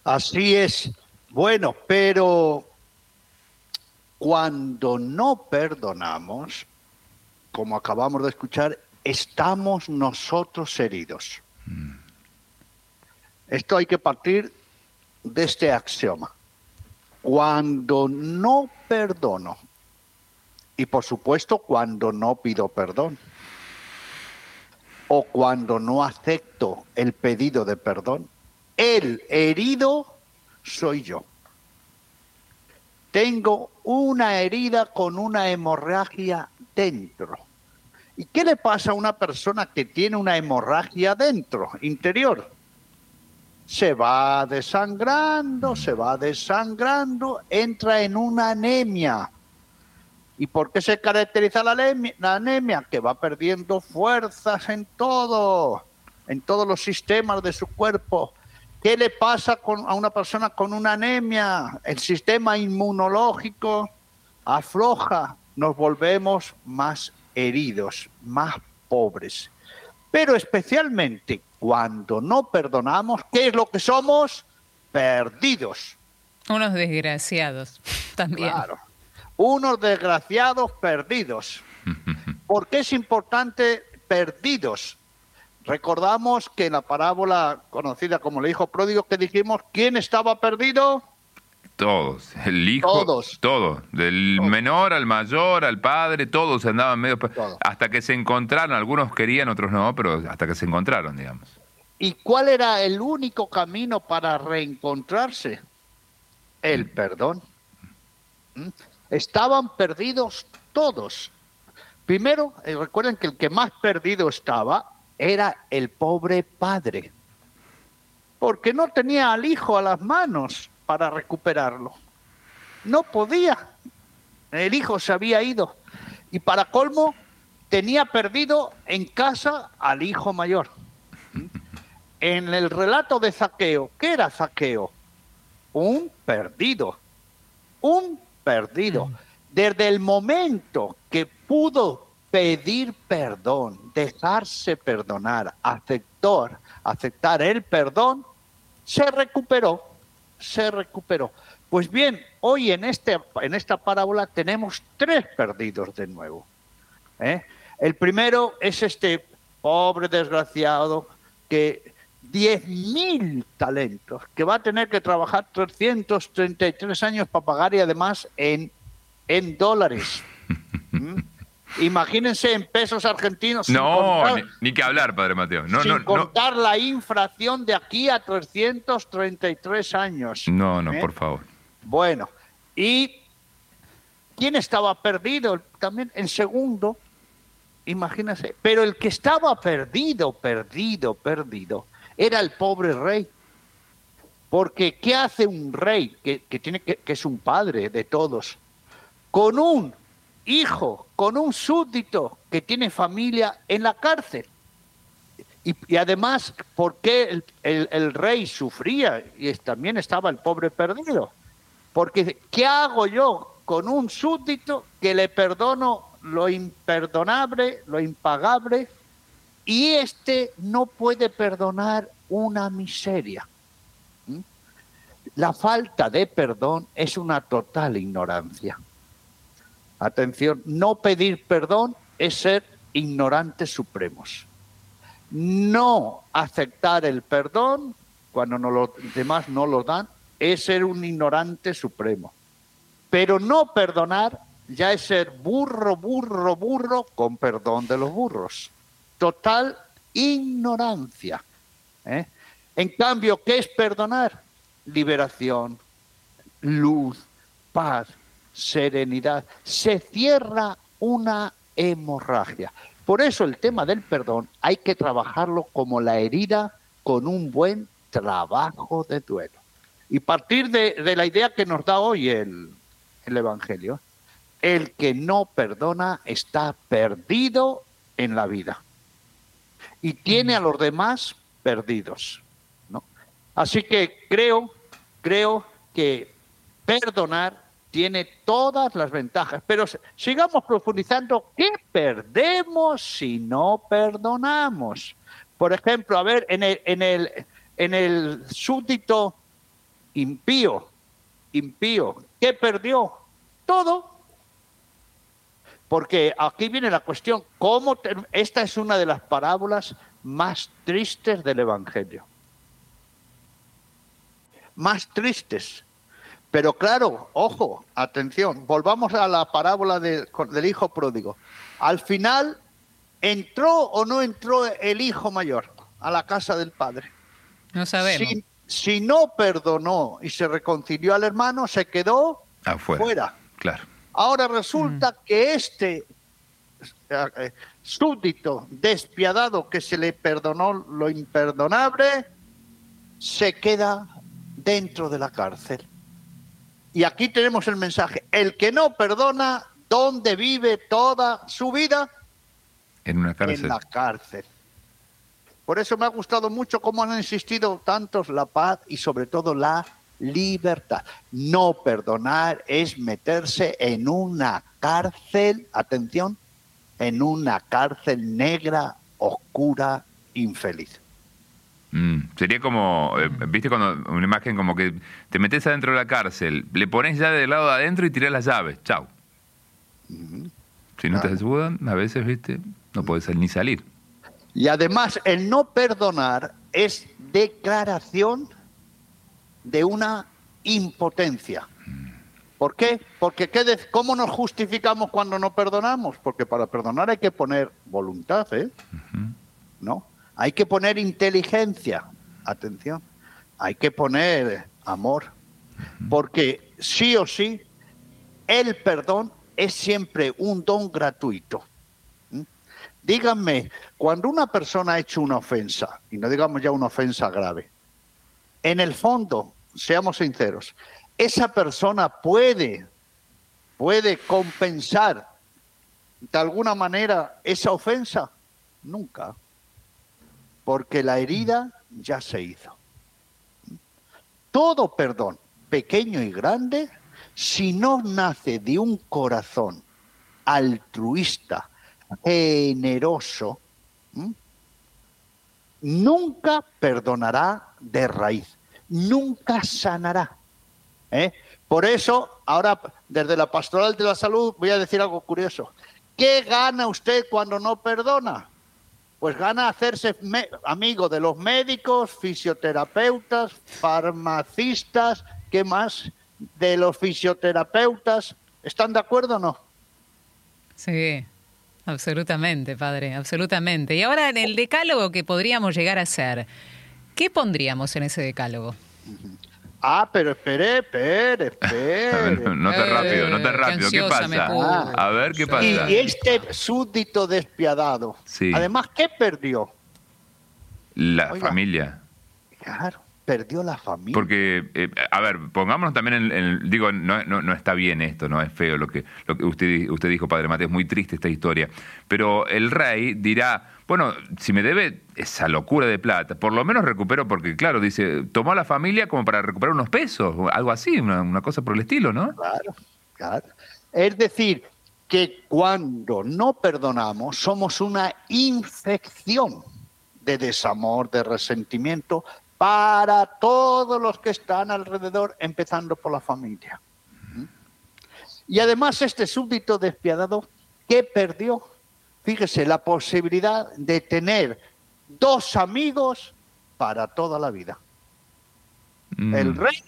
Así es. Bueno, pero cuando no perdonamos, como acabamos de escuchar, estamos nosotros heridos. Esto hay que partir de este axioma. Cuando no perdono, y por supuesto cuando no pido perdón, o cuando no acepto el pedido de perdón, el herido soy yo. Tengo una herida con una hemorragia dentro. ¿Y qué le pasa a una persona que tiene una hemorragia dentro, interior? Se va desangrando, se va desangrando, entra en una anemia. ¿Y por qué se caracteriza la anemia? Que va perdiendo fuerzas en todo, en todos los sistemas de su cuerpo ¿Qué le pasa a una persona con una anemia? El sistema inmunológico afloja, nos volvemos más heridos, más pobres. Pero especialmente cuando no perdonamos, ¿qué es lo que somos? Perdidos. Unos desgraciados *laughs* también. Claro. Unos desgraciados perdidos. *laughs* ¿Por qué es importante perdidos? Recordamos que en la parábola conocida como el hijo pródigo que dijimos, ¿quién estaba perdido? Todos, el hijo, todos, todos, del menor al mayor, al padre, todos andaban medio hasta que se encontraron, algunos querían, otros no, pero hasta que se encontraron, digamos. ¿Y cuál era el único camino para reencontrarse? el perdón. ¿Mm? Estaban perdidos todos. Primero, eh, recuerden que el que más perdido estaba era el pobre padre, porque no tenía al hijo a las manos para recuperarlo. No podía. El hijo se había ido. Y para colmo, tenía perdido en casa al hijo mayor. En el relato de Zaqueo, ¿qué era Zaqueo? Un perdido. Un perdido. Desde el momento que pudo pedir perdón, dejarse perdonar, aceptar, aceptar el perdón, se recuperó, se recuperó. Pues bien, hoy en, este, en esta parábola tenemos tres perdidos de nuevo. ¿eh? El primero es este pobre desgraciado que 10.000 talentos, que va a tener que trabajar 333 años para pagar y además en, en dólares. *laughs* ¿Mm? Imagínense en pesos argentinos. No, ni, que hablar, Padre Mateo. No, sin contar la inflación de aquí a 333 años. No, no, ¿eh? por favor. Bueno, ¿y quién estaba perdido? También en segundo, imagínense. Pero el que estaba perdido, perdido, perdido, era el pobre rey. Porque ¿qué hace un rey que, tiene que, que es un padre de todos? Con un hijo, con un súbdito que tiene familia en la cárcel. Y, además, ¿por qué el, rey sufría? Y también estaba el pobre perdido. Porque, ¿qué hago yo con un súbdito que le perdono lo imperdonable, lo impagable, y este no puede perdonar una miseria? ¿Mm? La falta de perdón es una total ignorancia. Atención, no pedir perdón es ser ignorantes supremos. No aceptar el perdón cuando no los demás no lo dan es ser un ignorante supremo. Pero no perdonar ya es ser burro, burro, burro con perdón de los burros. Total ignorancia. ¿eh? En cambio, ¿qué es perdonar? Liberación, luz, paz, serenidad. Se cierra una hemorragia. Por eso el tema del perdón hay que trabajarlo como la herida con un buen trabajo de duelo. Y partir de, la idea que nos da hoy el, el Evangelio, el que no perdona está perdido en la vida y tiene a los demás perdidos. ¿no? Así que creo, creo que perdonar tiene todas las ventajas. Pero sigamos profundizando. ¿Qué perdemos si no perdonamos? Por ejemplo, a ver, en el, en el, en el súbdito impío, impío, ¿qué perdió? Todo. Porque aquí viene la cuestión, ¿cómo esta es una de las parábolas más tristes del Evangelio. Más tristes. Pero claro, ojo, atención, volvamos a la parábola del hijo pródigo. Al final, ¿entró o no entró el hijo mayor a la casa del padre? No sabemos. Si, no perdonó y se reconcilió al hermano, se quedó fuera. Claro. Ahora resulta mm. que este eh, súbdito despiadado que se le perdonó lo imperdonable, se queda dentro de la cárcel. Y aquí tenemos el mensaje, el que no perdona, ¿dónde vive toda su vida? En una cárcel. En la cárcel. Por eso me ha gustado mucho cómo han insistido tantos la paz y sobre todo la libertad. No perdonar es meterse en una cárcel, atención, en una cárcel negra, oscura, infeliz. Mm, sería como, eh, viste, cuando una imagen como que te metes adentro de la cárcel, le pones ya del lado de adentro y tirás las llaves. Chau. Si no te ayudan, a veces, viste, no puedes ni salir. Y además, el no perdonar es declaración de una impotencia. ¿Por qué? Porque ¿qué ¿cómo nos justificamos cuando no perdonamos? Porque para perdonar hay que poner voluntad, ¿eh? ¿No? Hay que poner inteligencia, atención. Hay que poner amor. Porque sí o sí, el perdón es siempre un don gratuito. ¿Mm? Díganme, cuando una persona ha hecho una ofensa, y no digamos ya una ofensa grave, en el fondo, seamos sinceros, esa persona puede, puede compensar de alguna manera esa ofensa. Nunca. Porque la herida ya se hizo. Todo perdón, pequeño y grande, si no nace de un corazón altruista, generoso, nunca perdonará de raíz, nunca sanará. ¿eh? Por eso, ahora desde la pastoral de la salud voy a decir algo curioso. ¿Qué gana usted cuando no perdona? Pues gana hacerse amigo de los médicos, fisioterapeutas, farmacistas, ¿qué más? de los fisioterapeutas. ¿Están de acuerdo o no? Sí, absolutamente, padre, absolutamente. Y ahora en el decálogo que podríamos llegar a hacer, ¿qué pondríamos en ese decálogo? Ah, pero espere, espere, *laughs* espere. no te rápido, no te rápido. ¿Qué pasa? a ver, ¿qué pasa? Y, este súbdito despiadado, sí. además, ¿qué perdió? La familia. Claro perdió la familia. Porque, eh, a ver, pongámonos también en, digo, no, no, está bien esto, no es feo lo que, lo que usted, usted dijo, Padre Mateo, es muy triste esta historia, pero el rey dirá, bueno, si me debe esa locura de plata, por lo menos recupero, porque claro, dice, tomó a la familia como para recuperar unos pesos, algo así, una, cosa por el estilo, ¿no? Claro, claro. Es decir, que cuando no perdonamos somos una infección de desamor, de resentimiento, para todos los que están alrededor, empezando por la familia. Y además este súbdito despiadado, ¿qué perdió? Fíjese, la posibilidad de tener dos amigos para toda la vida. Mm. El rey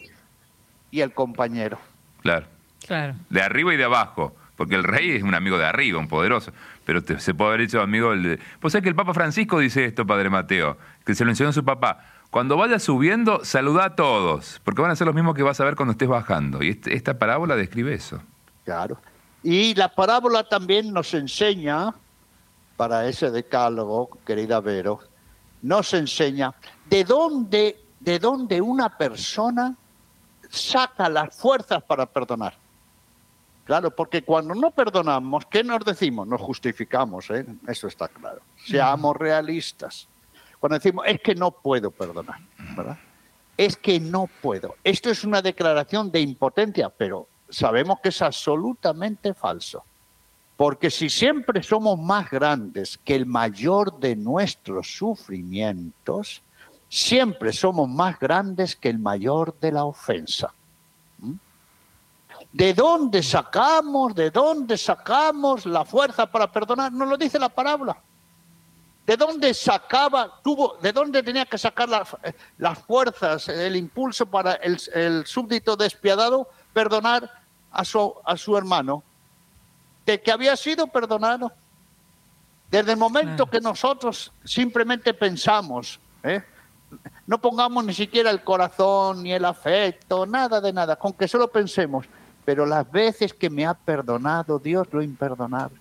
y el compañero. Claro. Claro. De arriba y de abajo. Porque el rey es un amigo de arriba, un poderoso. Pero se puede haber hecho amigo del de... Pues es que el Papa Francisco dice esto, Padre Mateo, que se lo enseñó a su papá. Cuando vayas subiendo, saluda a todos, porque van a ser los mismos que vas a ver cuando estés bajando. Y este, esta parábola describe eso. Claro. Y la parábola también nos enseña, para ese decálogo, querida Vero, nos enseña de dónde, de dónde una persona saca las fuerzas para perdonar. Claro, porque cuando no perdonamos, ¿qué nos decimos? Nos justificamos, ¿eh? eso está claro. Seamos realistas. Cuando decimos, es que no puedo perdonar, ¿verdad? Es que no puedo. Esto es una declaración de impotencia, pero sabemos que es absolutamente falso. Porque si siempre somos más grandes que el mayor de nuestros sufrimientos, siempre somos más grandes que el mayor de la ofensa. ¿Mm? ¿De dónde sacamos, de dónde sacamos la fuerza para perdonar? Nos lo dice la parábola. ¿De dónde sacaba, tuvo, de dónde tenía que sacar las fuerzas, el impulso para el, súbdito despiadado perdonar a su, a su hermano? Que había sido perdonado. Desde el momento que nosotros simplemente pensamos, ¿eh? no pongamos ni siquiera el corazón ni el afecto, nada de nada, con que solo pensemos, pero las veces que me ha perdonado Dios lo imperdonable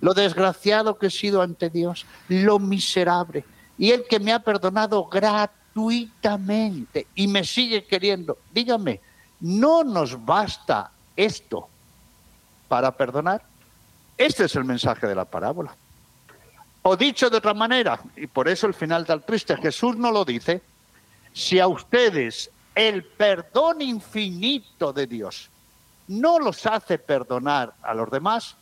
lo desgraciado que he sido ante Dios, lo miserable. Y el que me ha perdonado gratuitamente y me sigue queriendo. Dígame, ¿no nos basta esto para perdonar? Este es el mensaje de la parábola. O dicho de otra manera, y por eso el final del triste, Jesús no lo dice, si a ustedes el perdón infinito de Dios no los hace perdonar a los demás,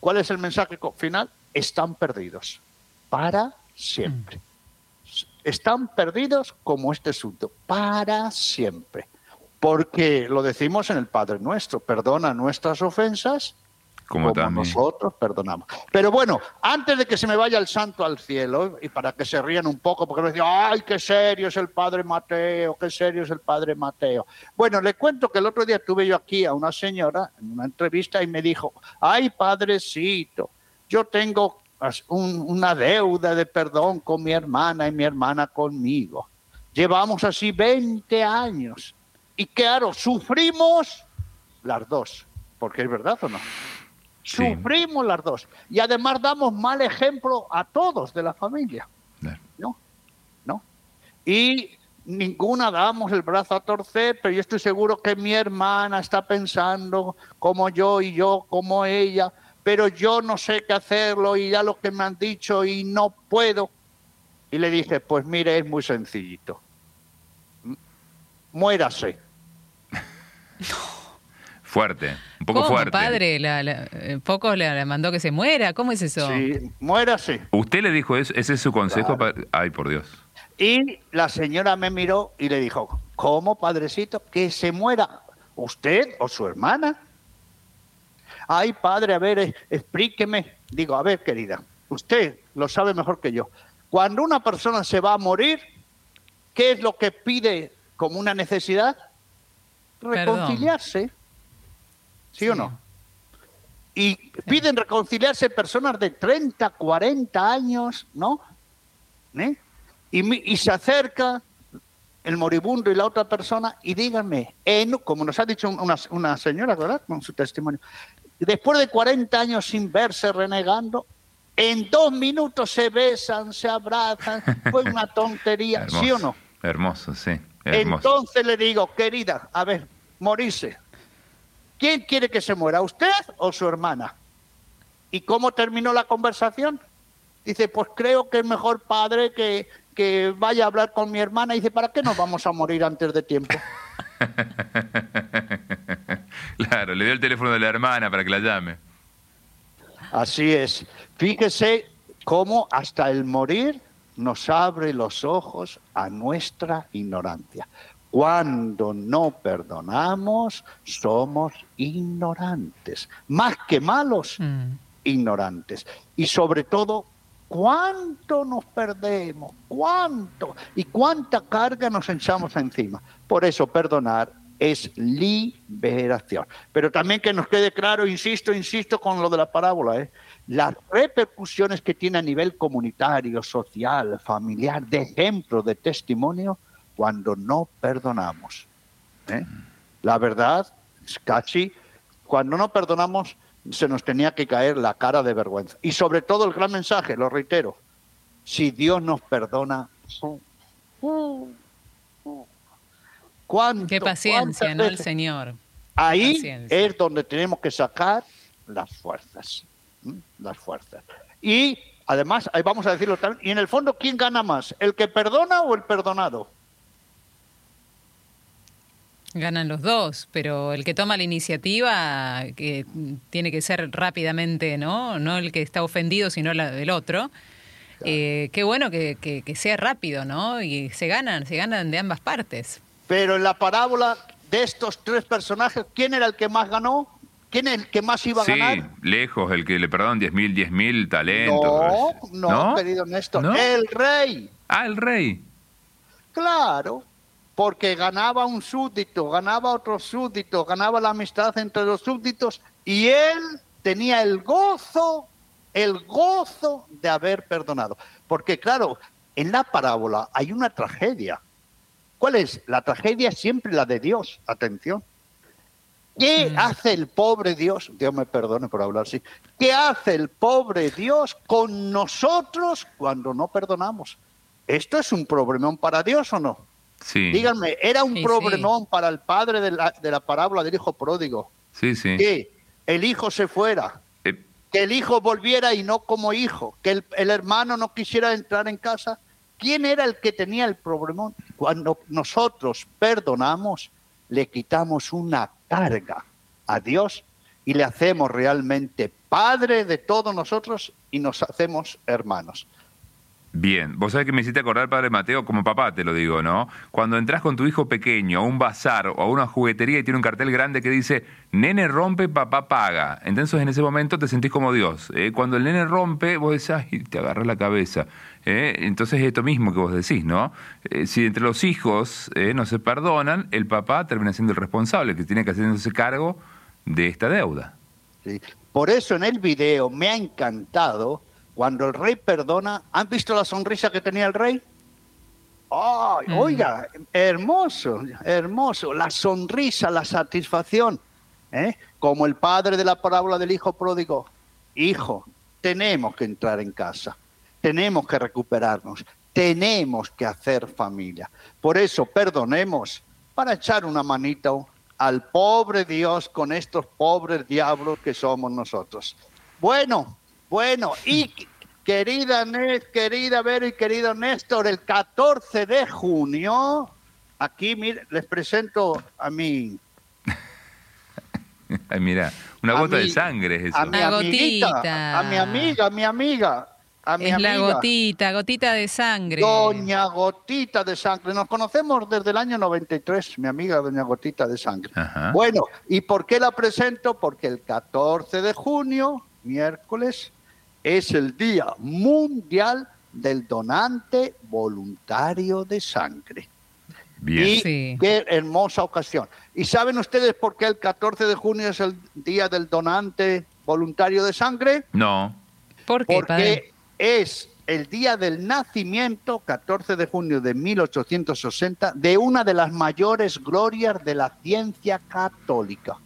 ¿Cuál es el mensaje final? Están perdidos para siempre. Están perdidos como este asunto, para siempre. Porque lo decimos en el Padre Nuestro, perdona nuestras ofensas como, nosotros perdonamos. Pero bueno, antes de que se me vaya el santo al cielo, y para que se rían un poco, porque me dicen, ay, qué serio es el padre Mateo, qué serio es el padre Mateo. Bueno, le cuento que el otro día tuve yo aquí a una señora en una entrevista y me dijo, ay, padrecito, yo tengo una deuda de perdón con mi hermana y mi hermana conmigo. Llevamos así 20 años Y claro, sufrimos las dos, porque es verdad o no. Sufrimos las dos. Y además damos mal ejemplo a todos de la familia. ¿No? ¿No? Y ninguna damos el brazo a torcer, pero yo estoy seguro que mi hermana está pensando como yo y yo como ella, pero yo no sé qué hacerlo y ya lo que me han dicho y no puedo. Y le dije, pues mire, es muy sencillito. Muérase. *laughs* Fuerte, un poco ¿Cómo, fuerte. padre? La, la- eh, poco le, mandó que se muera. ¿Cómo es eso? Sí, muérase. ¿Usted le dijo eso? ¿Ese es su consejo? Claro. Ay, por Dios. Y la señora me miró y le dijo, ¿cómo, padrecito? Que se muera usted o su hermana. Ay, padre, a ver, explíqueme. Digo, a ver, querida, usted lo sabe mejor que yo. Cuando una persona se va a morir, ¿qué es lo que pide como una necesidad? Perdón. ¿Sí, o no? Y piden reconciliarse personas de 30, 40 años, ¿no? ¿Eh? Y, y se acerca el moribundo y la otra persona y díganme, en- como nos ha dicho una, una señora, ¿verdad? Con su testimonio, después de 40 años sin verse renegando, en dos minutos se besan, se abrazan, *laughs* fue una tontería, ¿sí o no? Hermoso, sí. Hermoso. Entonces le digo, querida, a ver, morirse. ¿Quién quiere que se muera, usted o su hermana? ¿Y cómo terminó la conversación? Dice, pues creo que es mejor padre que, que vaya a hablar con mi hermana. Dice, ¿para qué nos vamos a morir antes de tiempo? *laughs* claro, le dio el teléfono de la hermana para que la llame. Así es. Fíjese cómo hasta el morir nos abre los ojos a nuestra ignorancia. Cuando no perdonamos, somos ignorantes. Más que malos, Mm. ignorantes. Y sobre todo, ¿cuánto nos perdemos? ¿Cuánto? ¿Y cuánta carga nos echamos encima? Por eso perdonar es liberación. Pero también que nos quede claro, insisto, insisto con lo de la parábola, ¿eh? las repercusiones que tiene a nivel comunitario, social, familiar, de ejemplo, de testimonio, cuando no perdonamos. ¿eh? La verdad, es casi, cuando no perdonamos, se nos tenía que caer la cara de vergüenza. Y sobre todo el gran mensaje, lo reitero, si Dios nos perdona, ¿cuánto, Qué paciencia, ¿no? El? Señor. Ahí Paciencia. es donde tenemos que sacar las fuerzas. ¿m? Las fuerzas. Y además, ahí vamos a decirlo también, y en el fondo, ¿quién gana más? ¿El que perdona o el perdonado? Ganan los dos, pero el que toma la iniciativa, que tiene que ser rápidamente, ¿no? No el que está ofendido, sino la del otro. Eh, qué bueno que, que- que sea rápido, ¿no? Y se ganan, se ganan de ambas partes. Pero en la parábola de estos tres personajes, ¿quién era el que más ganó? ¿Quién es el que más iba a Sí, ganar? lejos, el que le perdonan 10 mil, 10 mil talentos. No, no, querido Néstor, ¿No? el rey. Ah, el rey. Claro, porque ganaba un súbdito, ganaba otro súbdito, ganaba la amistad entre los súbditos y él tenía el gozo, el gozo de haber perdonado. Porque claro, en la parábola hay una tragedia. ¿Cuál es? La tragedia es siempre la de Dios, atención. ¿Qué hace el pobre Dios? Dios me perdone por hablar así. ¿Qué hace el pobre Dios con nosotros cuando no perdonamos? ¿Esto es un problemón para Dios o no? Sí. Díganme, ¿era un Sí, problemón para el padre de la, de la parábola del hijo pródigo Sí, sí. que el hijo se fuera, Eh, que el hijo volviera y no como hijo, que el, el hermano no quisiera entrar en casa? ¿Quién era el que tenía el problemón? Cuando nosotros perdonamos, le quitamos una carga a Dios y le hacemos realmente padre de todos nosotros y nos hacemos hermanos. Bien, vos sabés que me hiciste acordar, padre Mateo, como papá te lo digo, ¿no? Cuando entras con tu hijo pequeño a un bazar o a una juguetería y tiene un cartel grande que dice, nene rompe, papá paga. Entonces en ese momento te sentís como Dios. ¿eh? Cuando el nene rompe, vos decís, ay, te agarras la cabeza. ¿eh? Entonces es esto mismo que vos decís, ¿no? Eh, si entre los hijos no se perdonan, el papá termina siendo el responsable, que tiene que hacerse cargo de esta deuda. Por eso en el video me ha encantado cuando el rey perdona. ¿Han visto la sonrisa que tenía el rey? Ay, Oiga, hermoso, hermoso. La sonrisa, la satisfacción. ¿eh? Como el padre de la parábola del hijo pródigo. Hijo, tenemos que entrar en casa. Tenemos que recuperarnos. Tenemos que hacer familia. Por eso, perdonemos para echar una manita al pobre Dios con estos pobres diablos que somos nosotros. Bueno, bueno, y querida, querida Vero y querido Néstor, el 14 de junio, aquí les presento a mi... *laughs* Ay, mira, una gota de sangre es eso. A mi amiguita, a mi amiga, a mi amiga, a mi es amiga. la gotita, gotita de sangre. Doña Gotita de Sangre. Nos conocemos desde el año 93, mi amiga Doña Gotita de Sangre. Bueno, ¿y por qué la presento? Porque el 14 de junio, miércoles, es el Día Mundial del Donante Voluntario de Sangre. Bien. Y qué hermosa ocasión. ¿Y saben ustedes por qué el 14 de junio es el Día del Donante Voluntario de Sangre? No. ¿Por qué, Porque padre? es el día del nacimiento, 14 de junio de 1860, de una de las mayores glorias de la ciencia católica.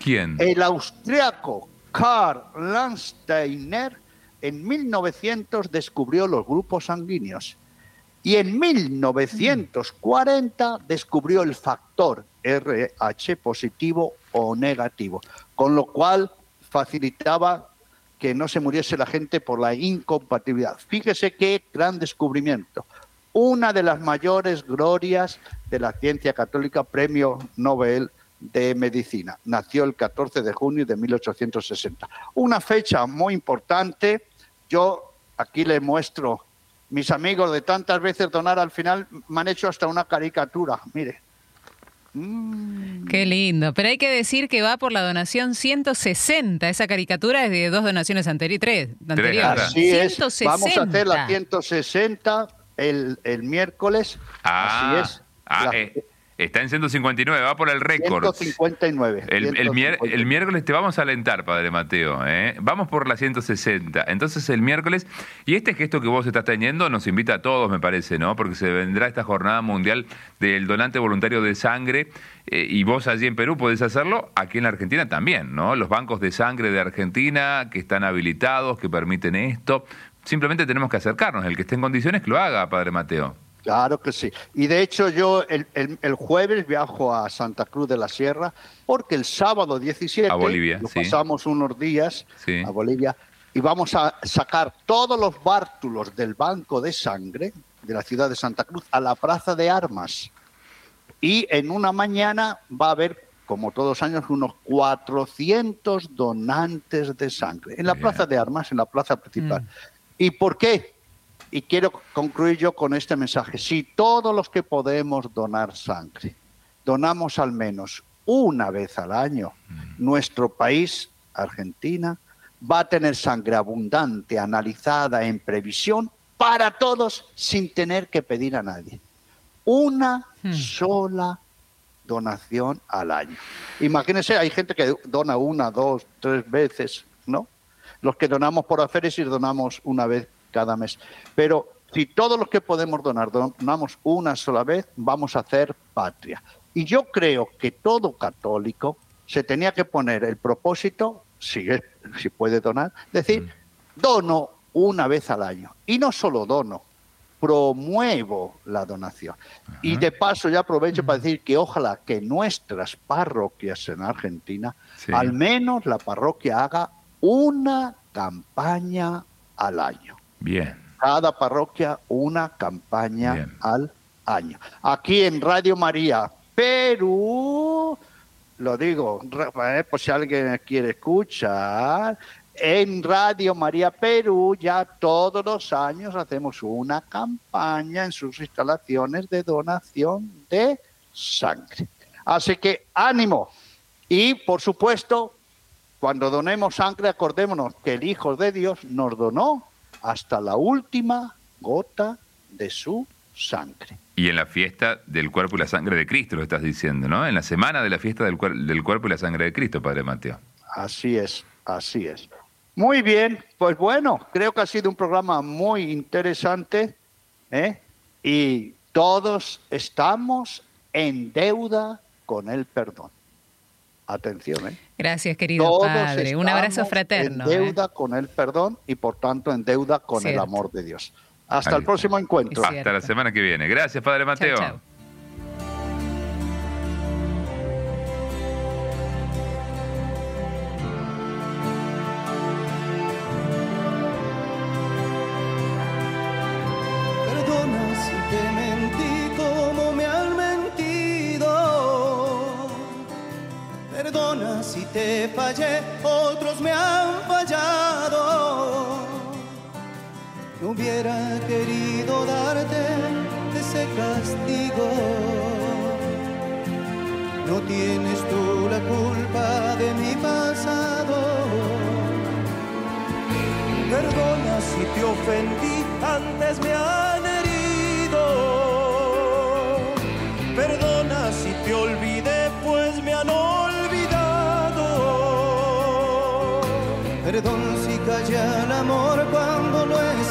¿Quién? El austriaco Karl Landsteiner en 1900 descubrió los grupos sanguíneos y en 1940 descubrió el factor RH positivo o negativo, con lo cual facilitaba que no se muriese la gente por la incompatibilidad. Fíjese qué gran descubrimiento. Una de las mayores glorias de la ciencia católica, premio Nobel de Medicina. Nació el 14 de junio de 1860. Una fecha muy importante. Yo aquí le muestro, mis amigos de tantas veces donar al final me han hecho hasta una caricatura. Mire, Qué lindo. Pero hay que decir que va por la donación 160. Esa caricatura es de dos donaciones anteri tres, anteriores. Así es. 160. Vamos a hacer la 160 el, el miércoles. Ah, Así es. ah, La- eh, está en 159, va por el récord. 159. El, el mier- 159. el miércoles te vamos a alentar, Padre Mateo. ¿eh? Vamos por la 160. Entonces el miércoles, y este gesto que vos estás teniendo nos invita a todos, me parece, ¿no? Porque se vendrá esta jornada mundial del donante voluntario de sangre, eh, y vos allí en Perú podés hacerlo, aquí en la Argentina también, ¿no? Los bancos de sangre de Argentina que están habilitados, que permiten esto. Simplemente tenemos que acercarnos. El que esté en condiciones que lo haga, Padre Mateo. Claro que sí. Y de hecho yo el, el- el jueves viajo a Santa Cruz de la Sierra porque el sábado 17 A Bolivia, lo sí. pasamos unos días Sí. a Bolivia y vamos a sacar todos los bártulos del banco de sangre de la ciudad de Santa Cruz a la plaza de armas. Y en una mañana va a haber, como todos los años, unos 400 donantes de sangre en la Bien. plaza de armas, en la plaza principal. ¿Y por qué? Y quiero concluir yo con este mensaje. Si todos los que podemos donar sangre, donamos al menos una vez al año, nuestro país, Argentina, va a tener sangre abundante, analizada en previsión para todos sin tener que pedir a nadie. Una Hmm. sola donación al año. Imagínense, hay gente que dona una, dos, tres veces, ¿no? Los que donamos por aféresis donamos una vez cada mes. Pero si todos los que podemos donar donamos una sola vez, vamos a hacer patria. Y yo creo que todo católico se tenía que poner el propósito, si, es- si puede donar, decir, dono una vez al año. Y no solo dono, promuevo la donación. Y de paso ya aprovecho para decir que ojalá que nuestras parroquias en Argentina, Sí. al menos la parroquia haga una campaña al año. Bien. Cada parroquia una campaña Bien. al año. Aquí en Radio María, Perú, lo digo, eh, por si alguien quiere escuchar, en Radio María Perú ya todos los años hacemos una campaña en sus instalaciones de donación de sangre. Así que ánimo. Y por supuesto, cuando donemos sangre, acordémonos que el Hijo de Dios nos donó hasta la última gota de su sangre. Y en la fiesta del cuerpo y la sangre de Cristo, lo estás diciendo, ¿no? En la semana de la fiesta del, cuer- del cuerpo y la sangre de Cristo, Padre Mateo. Así es, así es. Muy bien, pues bueno, creo que ha sido un programa muy interesante. ¿eh? Y todos estamos en deuda con el perdón. Atención, ¿eh? Gracias, querido Todos padre. Un abrazo fraterno. En ¿eh? deuda con el perdón y por tanto en deuda con el amor de Dios. Hasta Ahí el próximo encuentro. Hasta la semana que viene. Gracias, Padre Mateo. Si te fallé, otros me han fallado. No hubiera querido darte ese castigo. No tienes tú la culpa de mi pasado. Perdona si te ofendí, antes me han herido. Perdona si te olvidé, Perdón si calla el amor cuando lo he